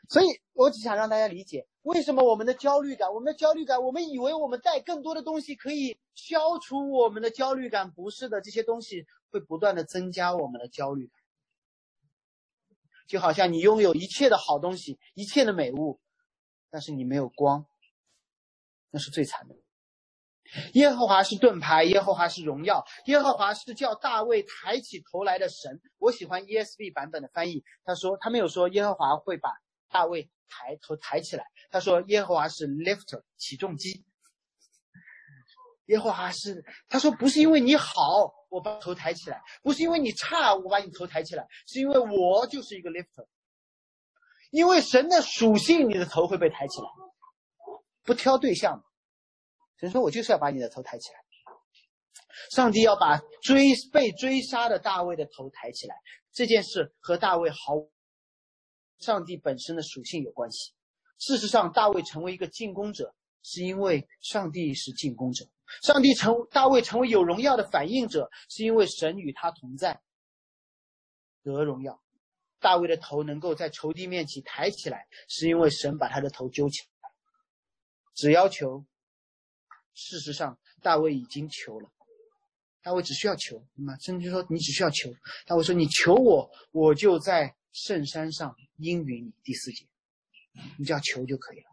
所以，我只想让大家理解，为什么我们的焦虑感，我们的焦虑感，我们以为我们带更多的东西可以消除我们的焦虑感，不是的，这些东西会不断的增加我们的焦虑感。就好像你拥有一切的好东西，一切的美物，但是你没有光，那是最惨的。耶和华是盾牌，耶和华是荣耀，耶和华是叫大卫抬起头来的神。我喜欢 ESV 版本的翻译，他说他没有说耶和华会把大卫抬头抬起来，他说耶和华是 lifter 起重机。耶和华是他说不是因为你好我把头抬起来，不是因为你差我把你头抬起来，是因为我就是一个 lifter，因为神的属性，你的头会被抬起来，不挑对象。神说：“我就是要把你的头抬起来。”上帝要把追被追杀的大卫的头抬起来，这件事和大卫毫无上帝本身的属性有关系。事实上，大卫成为一个进攻者，是因为上帝是进攻者；上帝成大卫成为有荣耀的反应者，是因为神与他同在，得荣耀。大卫的头能够在仇敌面前抬起来，是因为神把他的头揪起来。只要求。事实上，大卫已经求了。大卫只需要求，那么甚至说你只需要求。大卫说：“你求我，我就在圣山上应允你。”第四节，你只要求就可以了。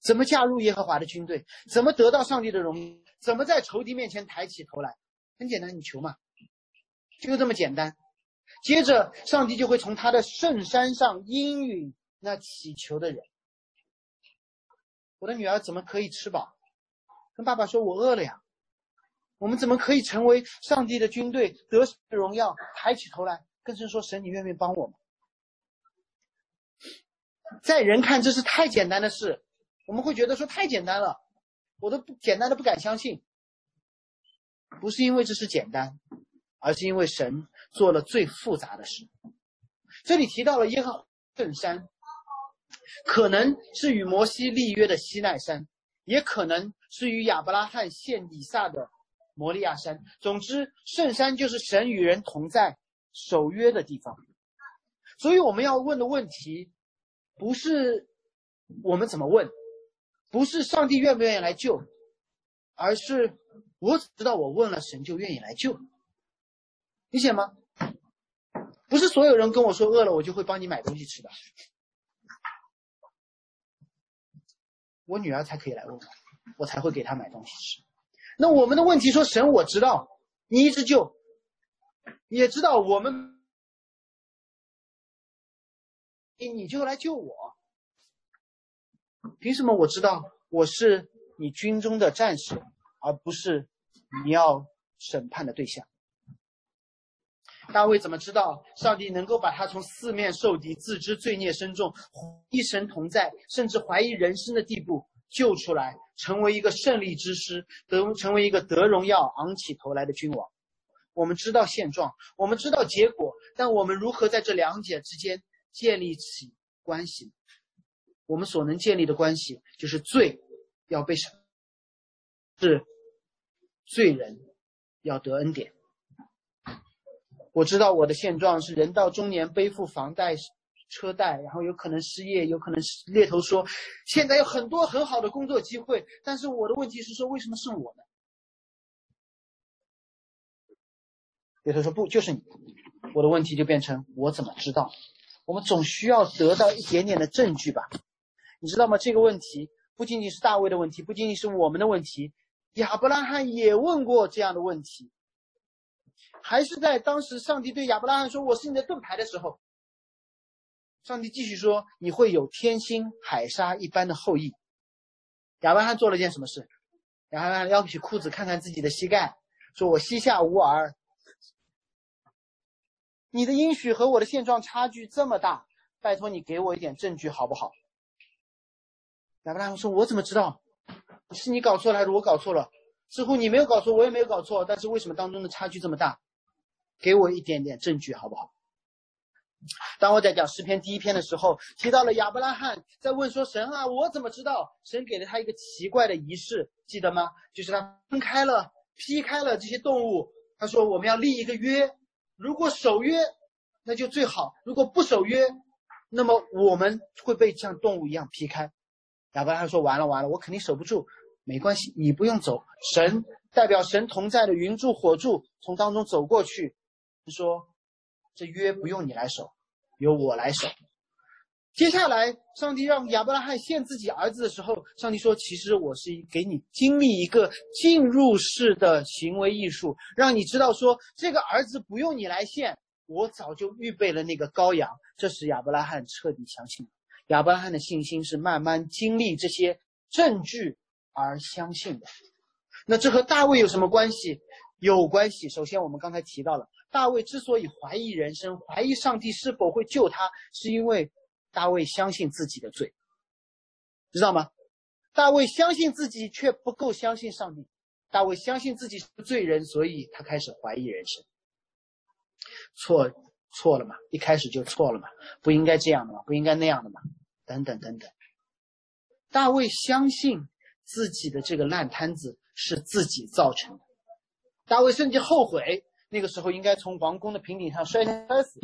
怎么加入耶和华的军队？怎么得到上帝的荣誉？怎么在仇敌面前抬起头来？很简单，你求嘛，就这么简单。接着，上帝就会从他的圣山上应允那祈求的人。我的女儿怎么可以吃饱？跟爸爸说：“我饿了呀。”我们怎么可以成为上帝的军队，得荣耀，抬起头来，更是说：“神，你愿不愿意帮我们？”在人看这是太简单的事，我们会觉得说太简单了，我都不简单的不敢相信。不是因为这是简单，而是因为神做了最复杂的事。这里提到了耶和圣山，可能是与摩西立约的西奈山。也可能是与亚伯拉罕献以撒的摩利亚山。总之，圣山就是神与人同在、守约的地方。所以，我们要问的问题，不是我们怎么问，不是上帝愿不愿意来救，而是我只知道我问了神就愿意来救。理解吗？不是所有人跟我说饿了，我就会帮你买东西吃的。我女儿才可以来问我，我才会给她买东西吃。那我们的问题说，神我知道，你一直救，也知道我们，你就来救我。凭什么我知道我是你军中的战士，而不是你要审判的对象？大卫怎么知道上帝能够把他从四面受敌、自知罪孽深重、一神同在，甚至怀疑人生的地步救出来，成为一个胜利之师，得成为一个得荣耀、昂起头来的君王？我们知道现状，我们知道结果，但我们如何在这两者之间建立起关系？我们所能建立的关系就是罪要被审，是罪人要得恩典。我知道我的现状是人到中年背负房贷、车贷，然后有可能失业，有可能猎头说现在有很多很好的工作机会，但是我的问题是说为什么是我呢？猎头说不，就是你。我的问题就变成我怎么知道？我们总需要得到一点点的证据吧？你知道吗？这个问题不仅仅是大卫的问题，不仅仅是我们的问题，亚伯拉罕也问过这样的问题。还是在当时，上帝对亚伯拉罕说：“我是你的盾牌”的时候，上帝继续说：“你会有天星海沙一般的后裔。”亚伯拉罕做了件什么事？亚伯拉罕撩起裤子看看自己的膝盖，说：“我膝下无儿。”你的应许和我的现状差距这么大，拜托你给我一点证据好不好？亚伯拉罕说：“我怎么知道？是你搞错了还是我搞错了？似乎你没有搞错，我也没有搞错，但是为什么当中的差距这么大？”给我一点点证据好不好？当我在讲诗篇第一篇的时候，提到了亚伯拉罕在问说：“神啊，我怎么知道？”神给了他一个奇怪的仪式，记得吗？就是他分开了、劈开了这些动物。他说：“我们要立一个约，如果守约，那就最好；如果不守约，那么我们会被像动物一样劈开。”亚伯拉罕说：“完了完了，我肯定守不住。没关系，你不用走。神代表神同在的云柱火柱从当中走过去。”说：“这约不用你来守，由我来守。”接下来，上帝让亚伯拉罕献自己儿子的时候，上帝说：“其实我是给你经历一个进入式的行为艺术，让你知道说这个儿子不用你来献，我早就预备了那个羔羊。”这使亚伯拉罕彻底相信了。亚伯拉罕的信心是慢慢经历这些证据而相信的。那这和大卫有什么关系？有关系。首先，我们刚才提到了，大卫之所以怀疑人生，怀疑上帝是否会救他，是因为。大卫相信自己的罪，知道吗？大卫相信自己，却不够相信上帝。大卫相信自己是罪人，所以他开始怀疑人生。错错了嘛？一开始就错了嘛？不应该这样的嘛？不应该那样的嘛？等等等等。大卫相信自己的这个烂摊子是自己造成的。大卫甚至后悔，那个时候应该从王宫的平顶上摔摔死，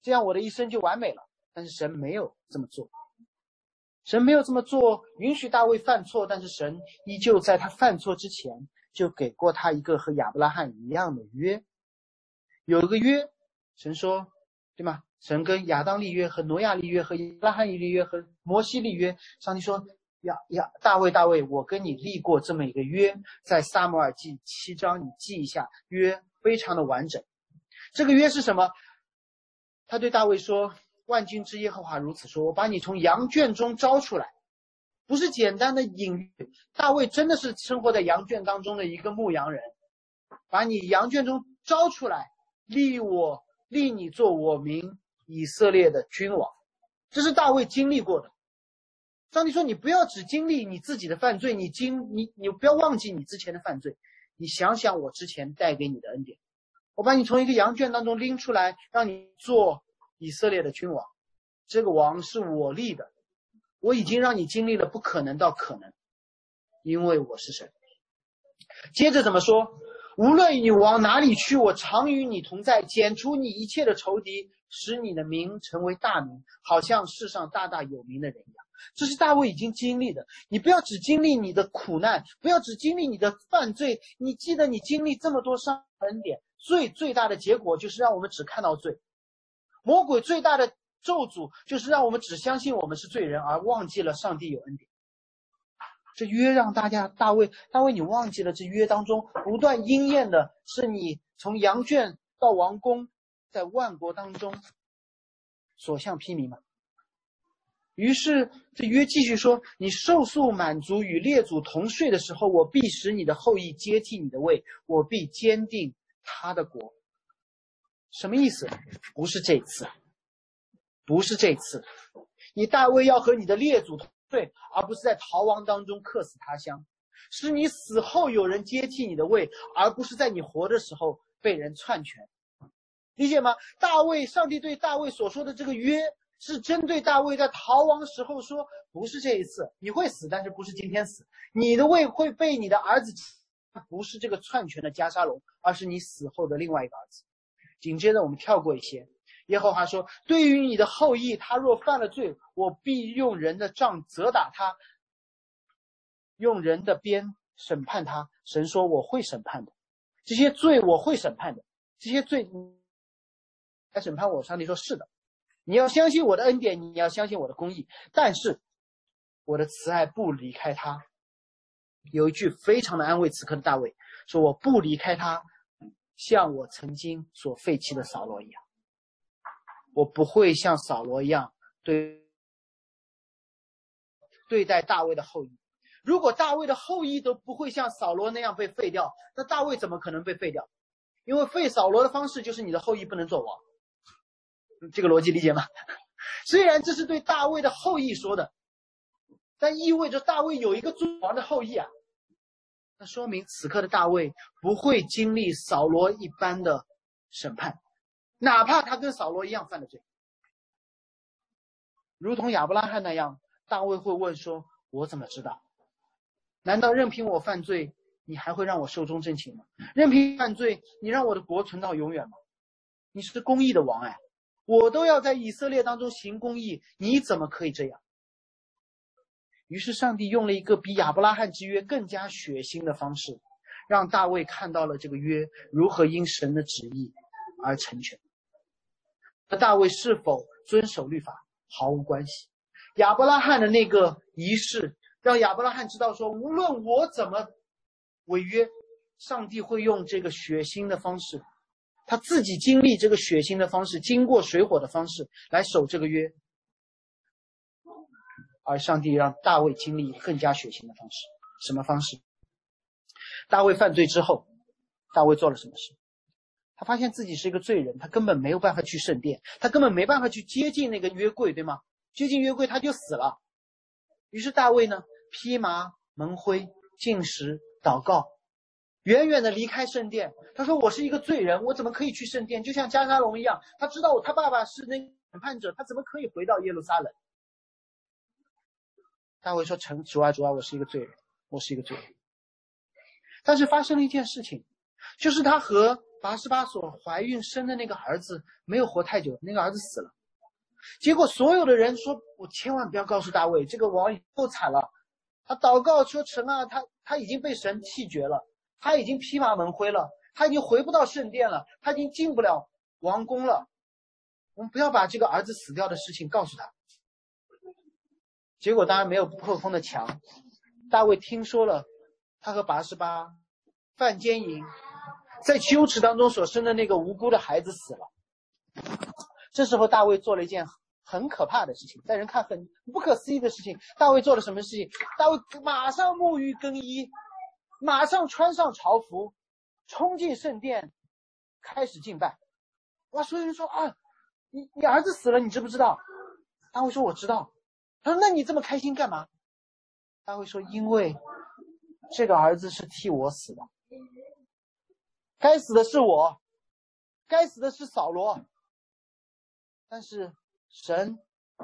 这样我的一生就完美了。但是神没有这么做，神没有这么做，允许大卫犯错。但是神依旧在他犯错之前，就给过他一个和亚伯拉罕一样的约，有一个约，神说，对吗？神跟亚当立约，和挪亚立约，和亚伯拉罕立约，和摩西立约。上帝说，亚亚大卫大卫，我跟你立过这么一个约，在撒母耳记七章，你记一下，约非常的完整。这个约是什么？他对大卫说。万军之耶和华如此说：“我把你从羊圈中招出来，不是简单的隐喻。大卫真的是生活在羊圈当中的一个牧羊人，把你羊圈中招出来，立我立你做我民以色列的君王。这是大卫经历过的。上帝说：你不要只经历你自己的犯罪，你经你你不要忘记你之前的犯罪，你想想我之前带给你的恩典。我把你从一个羊圈当中拎出来，让你做。”以色列的君王，这个王是我立的，我已经让你经历了不可能到可能，因为我是神。接着怎么说？无论你往哪里去，我常与你同在，剪除你一切的仇敌，使你的名成为大名，好像世上大大有名的人一样。这是大卫已经经历的。你不要只经历你的苦难，不要只经历你的犯罪。你记得你经历这么多伤痕点，最最大的结果就是让我们只看到罪。魔鬼最大的咒诅就是让我们只相信我们是罪人，而忘记了上帝有恩典。这约让大家，大卫，大卫，你忘记了这约当中不断应验的是你从羊圈到王宫，在万国当中所向披靡吗？于是这约继续说：你受宿满足与列祖同睡的时候，我必使你的后裔接替你的位，我必坚定他的国。什么意思？不是这次，不是这次，你大卫要和你的列祖同罪，而不是在逃亡当中客死他乡，是你死后有人接替你的位，而不是在你活的时候被人篡权，理解吗？大卫，上帝对大卫所说的这个约，是针对大卫在逃亡时候说，不是这一次你会死，但是不是今天死，你的位会被你的儿子，不是这个篡权的加沙龙，而是你死后的另外一个儿子。紧接着我们跳过一些，耶和华说：“对于你的后裔，他若犯了罪，我必用人的杖责打他，用人的鞭审判他。”神说：“我会审判的，这些罪我会审判的，这些罪来审判我。”上帝说：“是的，你要相信我的恩典，你要相信我的公义，但是我的慈爱不离开他。”有一句非常的安慰此刻的大卫说：“我不离开他。”像我曾经所废弃的扫罗一样，我不会像扫罗一样对对待大卫的后裔。如果大卫的后裔都不会像扫罗那样被废掉，那大卫怎么可能被废掉？因为废扫罗的方式就是你的后裔不能做王。这个逻辑理解吗？虽然这是对大卫的后裔说的，但意味着大卫有一个做王的后裔啊。那说明此刻的大卫不会经历扫罗一般的审判，哪怕他跟扫罗一样犯了罪，如同亚伯拉罕那样，大卫会问说：“我怎么知道？难道任凭我犯罪，你还会让我寿终正寝吗？任凭犯罪，你让我的国存到永远吗？你是公义的王哎，我都要在以色列当中行公义，你怎么可以这样？”于是，上帝用了一个比亚伯拉罕之约更加血腥的方式，让大卫看到了这个约如何因神的旨意而成全。那大卫是否遵守律法？毫无关系。亚伯拉罕的那个仪式，让亚伯拉罕知道说，无论我怎么违约，上帝会用这个血腥的方式，他自己经历这个血腥的方式，经过水火的方式来守这个约。而上帝让大卫经历更加血腥的方式，什么方式？大卫犯罪之后，大卫做了什么事？他发现自己是一个罪人，他根本没有办法去圣殿，他根本没办法去接近那个约柜，对吗？接近约柜他就死了。于是大卫呢，披麻蒙灰，进食祷告，远远的离开圣殿。他说：“我是一个罪人，我怎么可以去圣殿？就像加沙龙一样，他知道他爸爸是那审判者，他怎么可以回到耶路撒冷？”大卫说：“成主啊主啊，我是一个罪人，我是一个罪人。”但是发生了一件事情，就是他和拔示巴所怀孕生的那个儿子没有活太久，那个儿子死了。结果所有的人说：“我千万不要告诉大卫，这个王够惨了。”他祷告说：“神啊，他他已经被神弃绝了，他已经披麻蒙灰了，他已经回不到圣殿了，他已经进不了王宫了。我们不要把这个儿子死掉的事情告诉他。”结果当然没有不破空的墙。大卫听说了，他和八十八犯奸淫，在羞耻当中所生的那个无辜的孩子死了。这时候大卫做了一件很可怕的事情，在人看很不可思议的事情。大卫做了什么事情？大卫马上沐浴更衣，马上穿上朝服，冲进圣殿，开始敬拜。哇！所有人说啊，你你儿子死了，你知不知道？大卫说我知道。他说：“那你这么开心干嘛？”大卫说：“因为这个儿子是替我死的，该死的是我，该死的是扫罗。但是神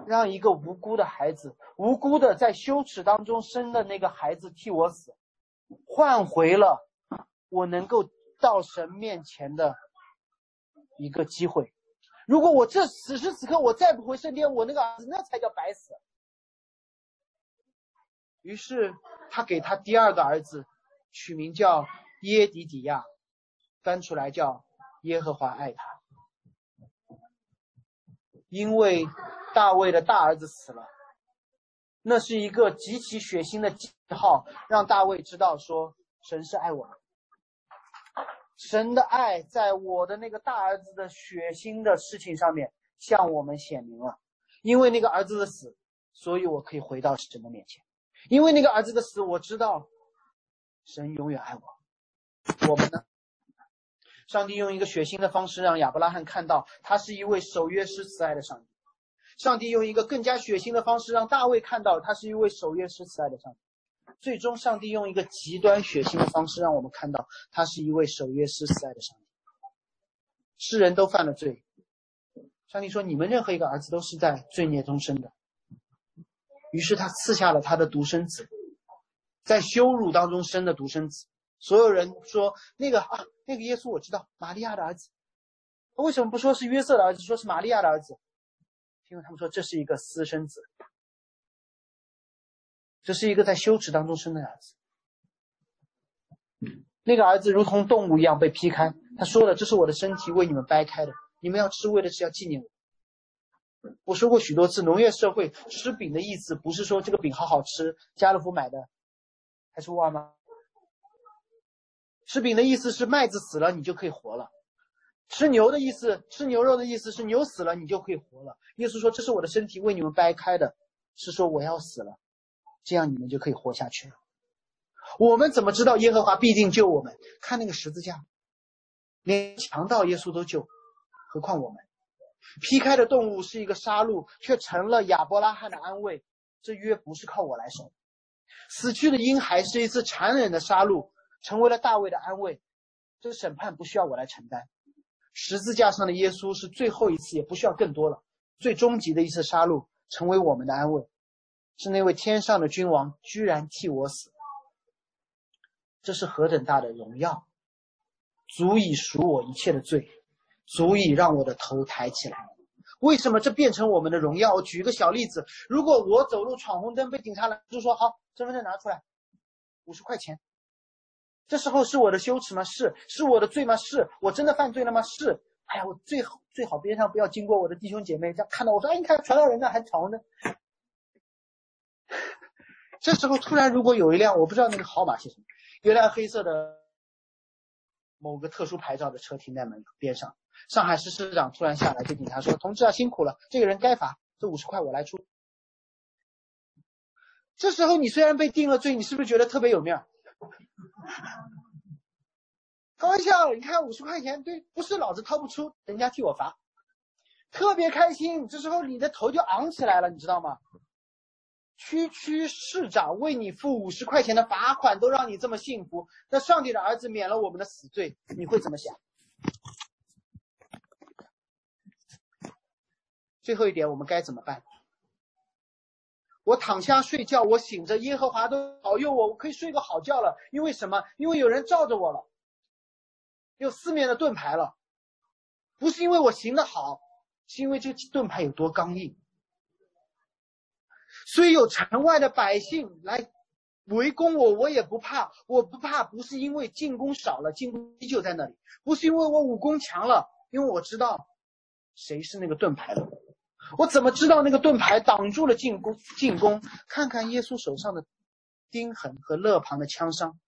让一个无辜的孩子，无辜的在羞耻当中生的那个孩子替我死，换回了我能够到神面前的一个机会。如果我这此时此刻我再不回圣殿，我那个儿子那才叫白死。”于是他给他第二个儿子取名叫耶迪底亚，翻出来叫耶和华爱他。因为大卫的大儿子死了，那是一个极其血腥的记号，让大卫知道说神是爱我的，神的爱在我的那个大儿子的血腥的事情上面向我们显明了。因为那个儿子的死，所以我可以回到神的面前。因为那个儿子的死，我知道神永远爱我。我们呢？上帝用一个血腥的方式让亚伯拉罕看到，他是一位守约施慈爱的上帝。上帝用一个更加血腥的方式让大卫看到，他是一位守约施慈爱的上帝。最终，上帝用一个极端血腥的方式让我们看到，他是一位守约施慈爱的上帝。世人都犯了罪，上帝说：“你们任何一个儿子都是在罪孽中生的。”于是他赐下了他的独生子，在羞辱当中生的独生子。所有人说那个啊，那个耶稣我知道，玛利亚的儿子。为什么不说是约瑟的儿子，说是玛利亚的儿子？因为他们说这是一个私生子，这是一个在羞耻当中生的儿子。那个儿子如同动物一样被劈开，他说了：“这是我的身体，为你们掰开的，你们要吃，为的是要纪念我。”我说过许多次，农业社会吃饼的意思不是说这个饼好好吃，家乐福买的，还是沃尔玛。吃饼的意思是麦子死了你就可以活了，吃牛的意思，吃牛肉的意思是牛死了你就可以活了。耶稣说这是我的身体为你们掰开的，是说我要死了，这样你们就可以活下去了。我们怎么知道耶和华必定救我们？看那个十字架，连强盗耶稣都救，何况我们？劈开的动物是一个杀戮，却成了亚伯拉罕的安慰。这约不是靠我来守。死去的婴孩是一次残忍的杀戮，成为了大卫的安慰。这审判不需要我来承担。十字架上的耶稣是最后一次，也不需要更多了。最终极的一次杀戮，成为我们的安慰。是那位天上的君王居然替我死，这是何等大的荣耀，足以赎我一切的罪。足以让我的头抬起来。为什么这变成我们的荣耀？我举一个小例子：如果我走路闯红灯被警察拦住，说好，身份证拿出来，五十块钱。这时候是我的羞耻吗？是。是我的罪吗？是我真的犯罪了吗？是。哎呀，我最好最好边上不要经过我的弟兄姐妹，这样看到我说，哎，你看传道人呢还闯红灯。这时候突然如果有一辆我不知道那个号码是什么，有辆黑色的某个特殊牌照的车停在门边上，上海市市长突然下来对警察说：“同志啊，辛苦了，这个人该罚，这五十块我来出。”这时候你虽然被定了罪，你是不是觉得特别有面儿？开玩笑，你看五十块钱，对，不是老子掏不出，人家替我罚，特别开心。这时候你的头就昂起来了，你知道吗？区区市长为你付五十块钱的罚款，都让你这么幸福，那上帝的儿子免了我们的死罪，你会怎么想？最后一点，我们该怎么办？我躺下睡觉，我醒着，耶和华都保佑我，我可以睡个好觉了。因为什么？因为有人罩着我了，有四面的盾牌了。不是因为我行得好，是因为这盾牌有多刚硬。所以有城外的百姓来围攻我，我也不怕。我不怕，不是因为进攻少了，进攻依旧在那里；不是因为我武功强了，因为我知道谁是那个盾牌的。我怎么知道那个盾牌挡住了进攻？进攻，看看耶稣手上的钉痕和勒旁的枪伤。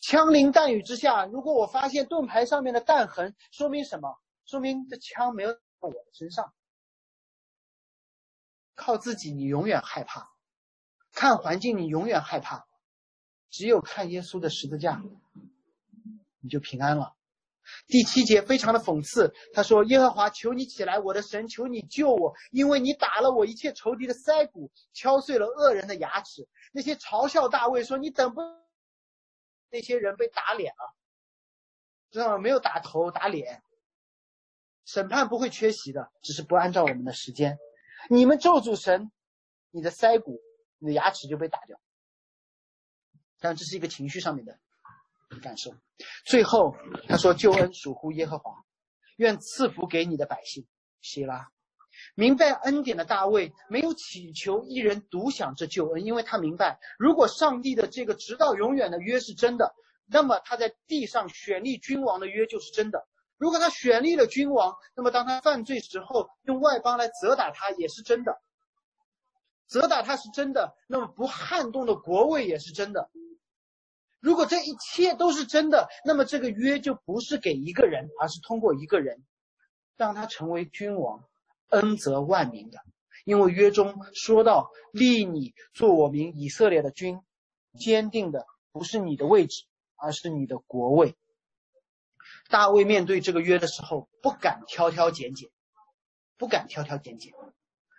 枪林弹雨之下，如果我发现盾牌上面的弹痕，说明什么？说明这枪没有到我的身上。靠自己，你永远害怕；看环境，你永远害怕。只有看耶稣的十字架，你就平安了。第七节非常的讽刺，他说：“耶和华，求你起来，我的神，求你救我，因为你打了我一切仇敌的腮骨，敲碎了恶人的牙齿。那些嘲笑大卫说你等不，那些人被打脸了，知道吗？没有打头，打脸。审判不会缺席的，只是不按照我们的时间。你们咒诅神，你的腮骨，你的牙齿就被打掉。但这是一个情绪上面的。”感受，最后他说：“救恩属乎耶和华，愿赐福给你的百姓。”希拉明白恩典的大卫没有祈求一人独享这救恩，因为他明白，如果上帝的这个直到永远的约是真的，那么他在地上选立君王的约就是真的。如果他选立了君王，那么当他犯罪时候用外邦来责打他也是真的，责打他是真的，那么不撼动的国位也是真的。如果这一切都是真的，那么这个约就不是给一个人，而是通过一个人，让他成为君王，恩泽万民的。因为约中说到立你做我民以色列的君，坚定的不是你的位置，而是你的国位。大卫面对这个约的时候，不敢挑挑拣拣，不敢挑挑拣拣，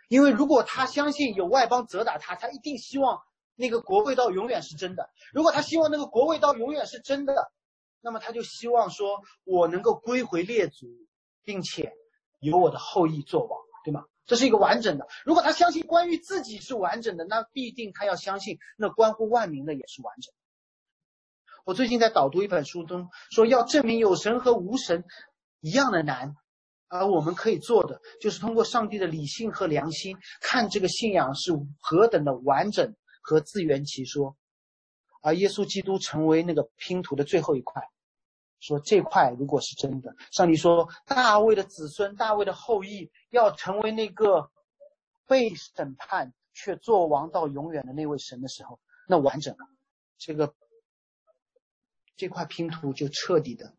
因为如果他相信有外邦责打他，他一定希望。那个国味道永远是真的。如果他希望那个国味道永远是真的，那么他就希望说，我能够归回列祖，并且由我的后裔做王，对吗？这是一个完整的。如果他相信关于自己是完整的，那必定他要相信那关乎万民的也是完整。我最近在导读一本书中说，要证明有神和无神一样的难，而我们可以做的就是通过上帝的理性和良心，看这个信仰是何等的完整。和自圆其说，而耶稣基督成为那个拼图的最后一块，说这块如果是真的，上帝说大卫的子孙、大卫的后裔要成为那个被审判却做王到永远的那位神的时候，那完整了，这个这块拼图就彻底的、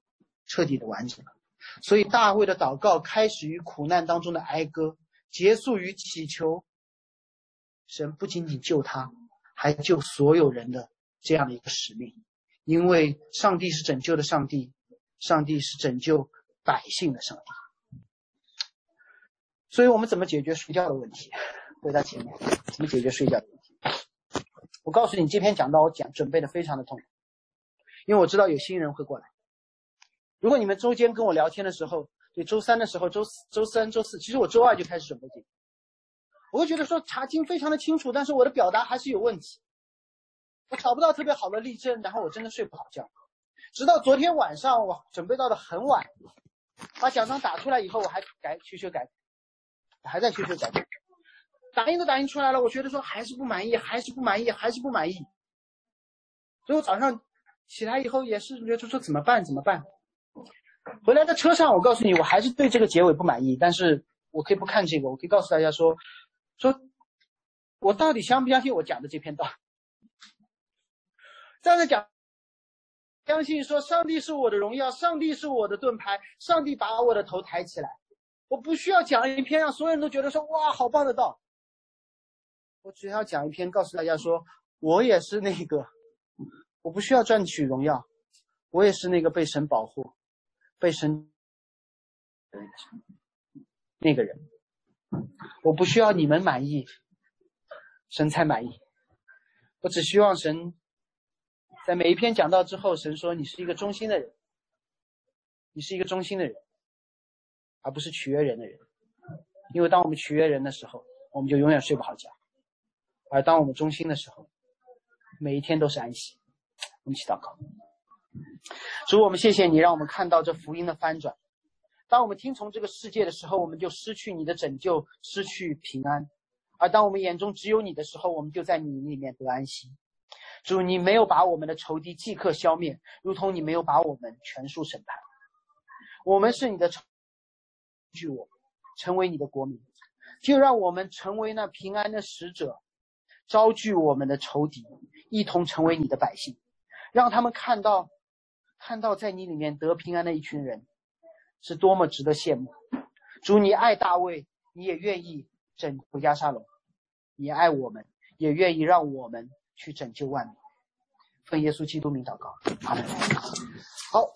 彻底的完整了。所以大卫的祷告开始于苦难当中的哀歌，结束于祈求神不仅仅救他。还救所有人的这样的一个使命，因为上帝是拯救的上帝，上帝是拯救百姓的上帝。所以我们怎么解决睡觉的问题？回到前面，怎么解决睡觉的问题？我告诉你，这篇讲到我讲准备的非常的痛，因为我知道有新人会过来。如果你们周间跟我聊天的时候，对周三的时候，周四、周三、周四，其实我周二就开始准备这个。我会觉得说查经非常的清楚，但是我的表达还是有问题，我找不到特别好的例证，然后我真的睡不好觉。直到昨天晚上，我准备到了很晚，把奖章打出来以后，我还改修修改，还在修修改，打印都打印出来了，我觉得说还是不满意，还是不满意，还是不满意。所以我早上起来以后也是觉得说怎么办怎么办？回来的车上，我告诉你，我还是对这个结尾不满意，但是我可以不看这个，我可以告诉大家说，说，我到底相不相信我讲的这篇道？站着讲，相信说上帝是我的荣耀，上帝是我的盾牌，上帝把我的头抬起来，我不需要讲一篇让所有人都觉得说哇好棒的道，我只要讲一篇告诉大家说，我也是那个，我不需要赚取荣耀，我也是那个被神保护。被神那个人，我不需要你们满意，神才满意。我只希望神在每一篇讲到之后，神说你是一个忠心的人，你是一个忠心的人，而不是取悦人的人。因为当我们取悦人的时候，我们就永远睡不好觉；而当我们忠心的时候，每一天都是安息。我们起祷告。主，我们谢谢你，让我们看到这福音的翻转。当我们听从这个世界的时候，我们就失去你的拯救，失去平安；而当我们眼中只有你的时候，我们就在你里面得安息。主，你没有把我们的仇敌即刻消灭，如同你没有把我们全数审判。我们是你的仇，据我成为你的国民，就让我们成为那平安的使者，招聚我们的仇敌，一同成为你的百姓，让他们看到。看到在你里面得平安的一群人，是多么值得羡慕。主，你爱大卫，你也愿意拯救加沙龙，你爱我们，也愿意让我们去拯救万民。奉耶稣基督名祷告，阿门。好。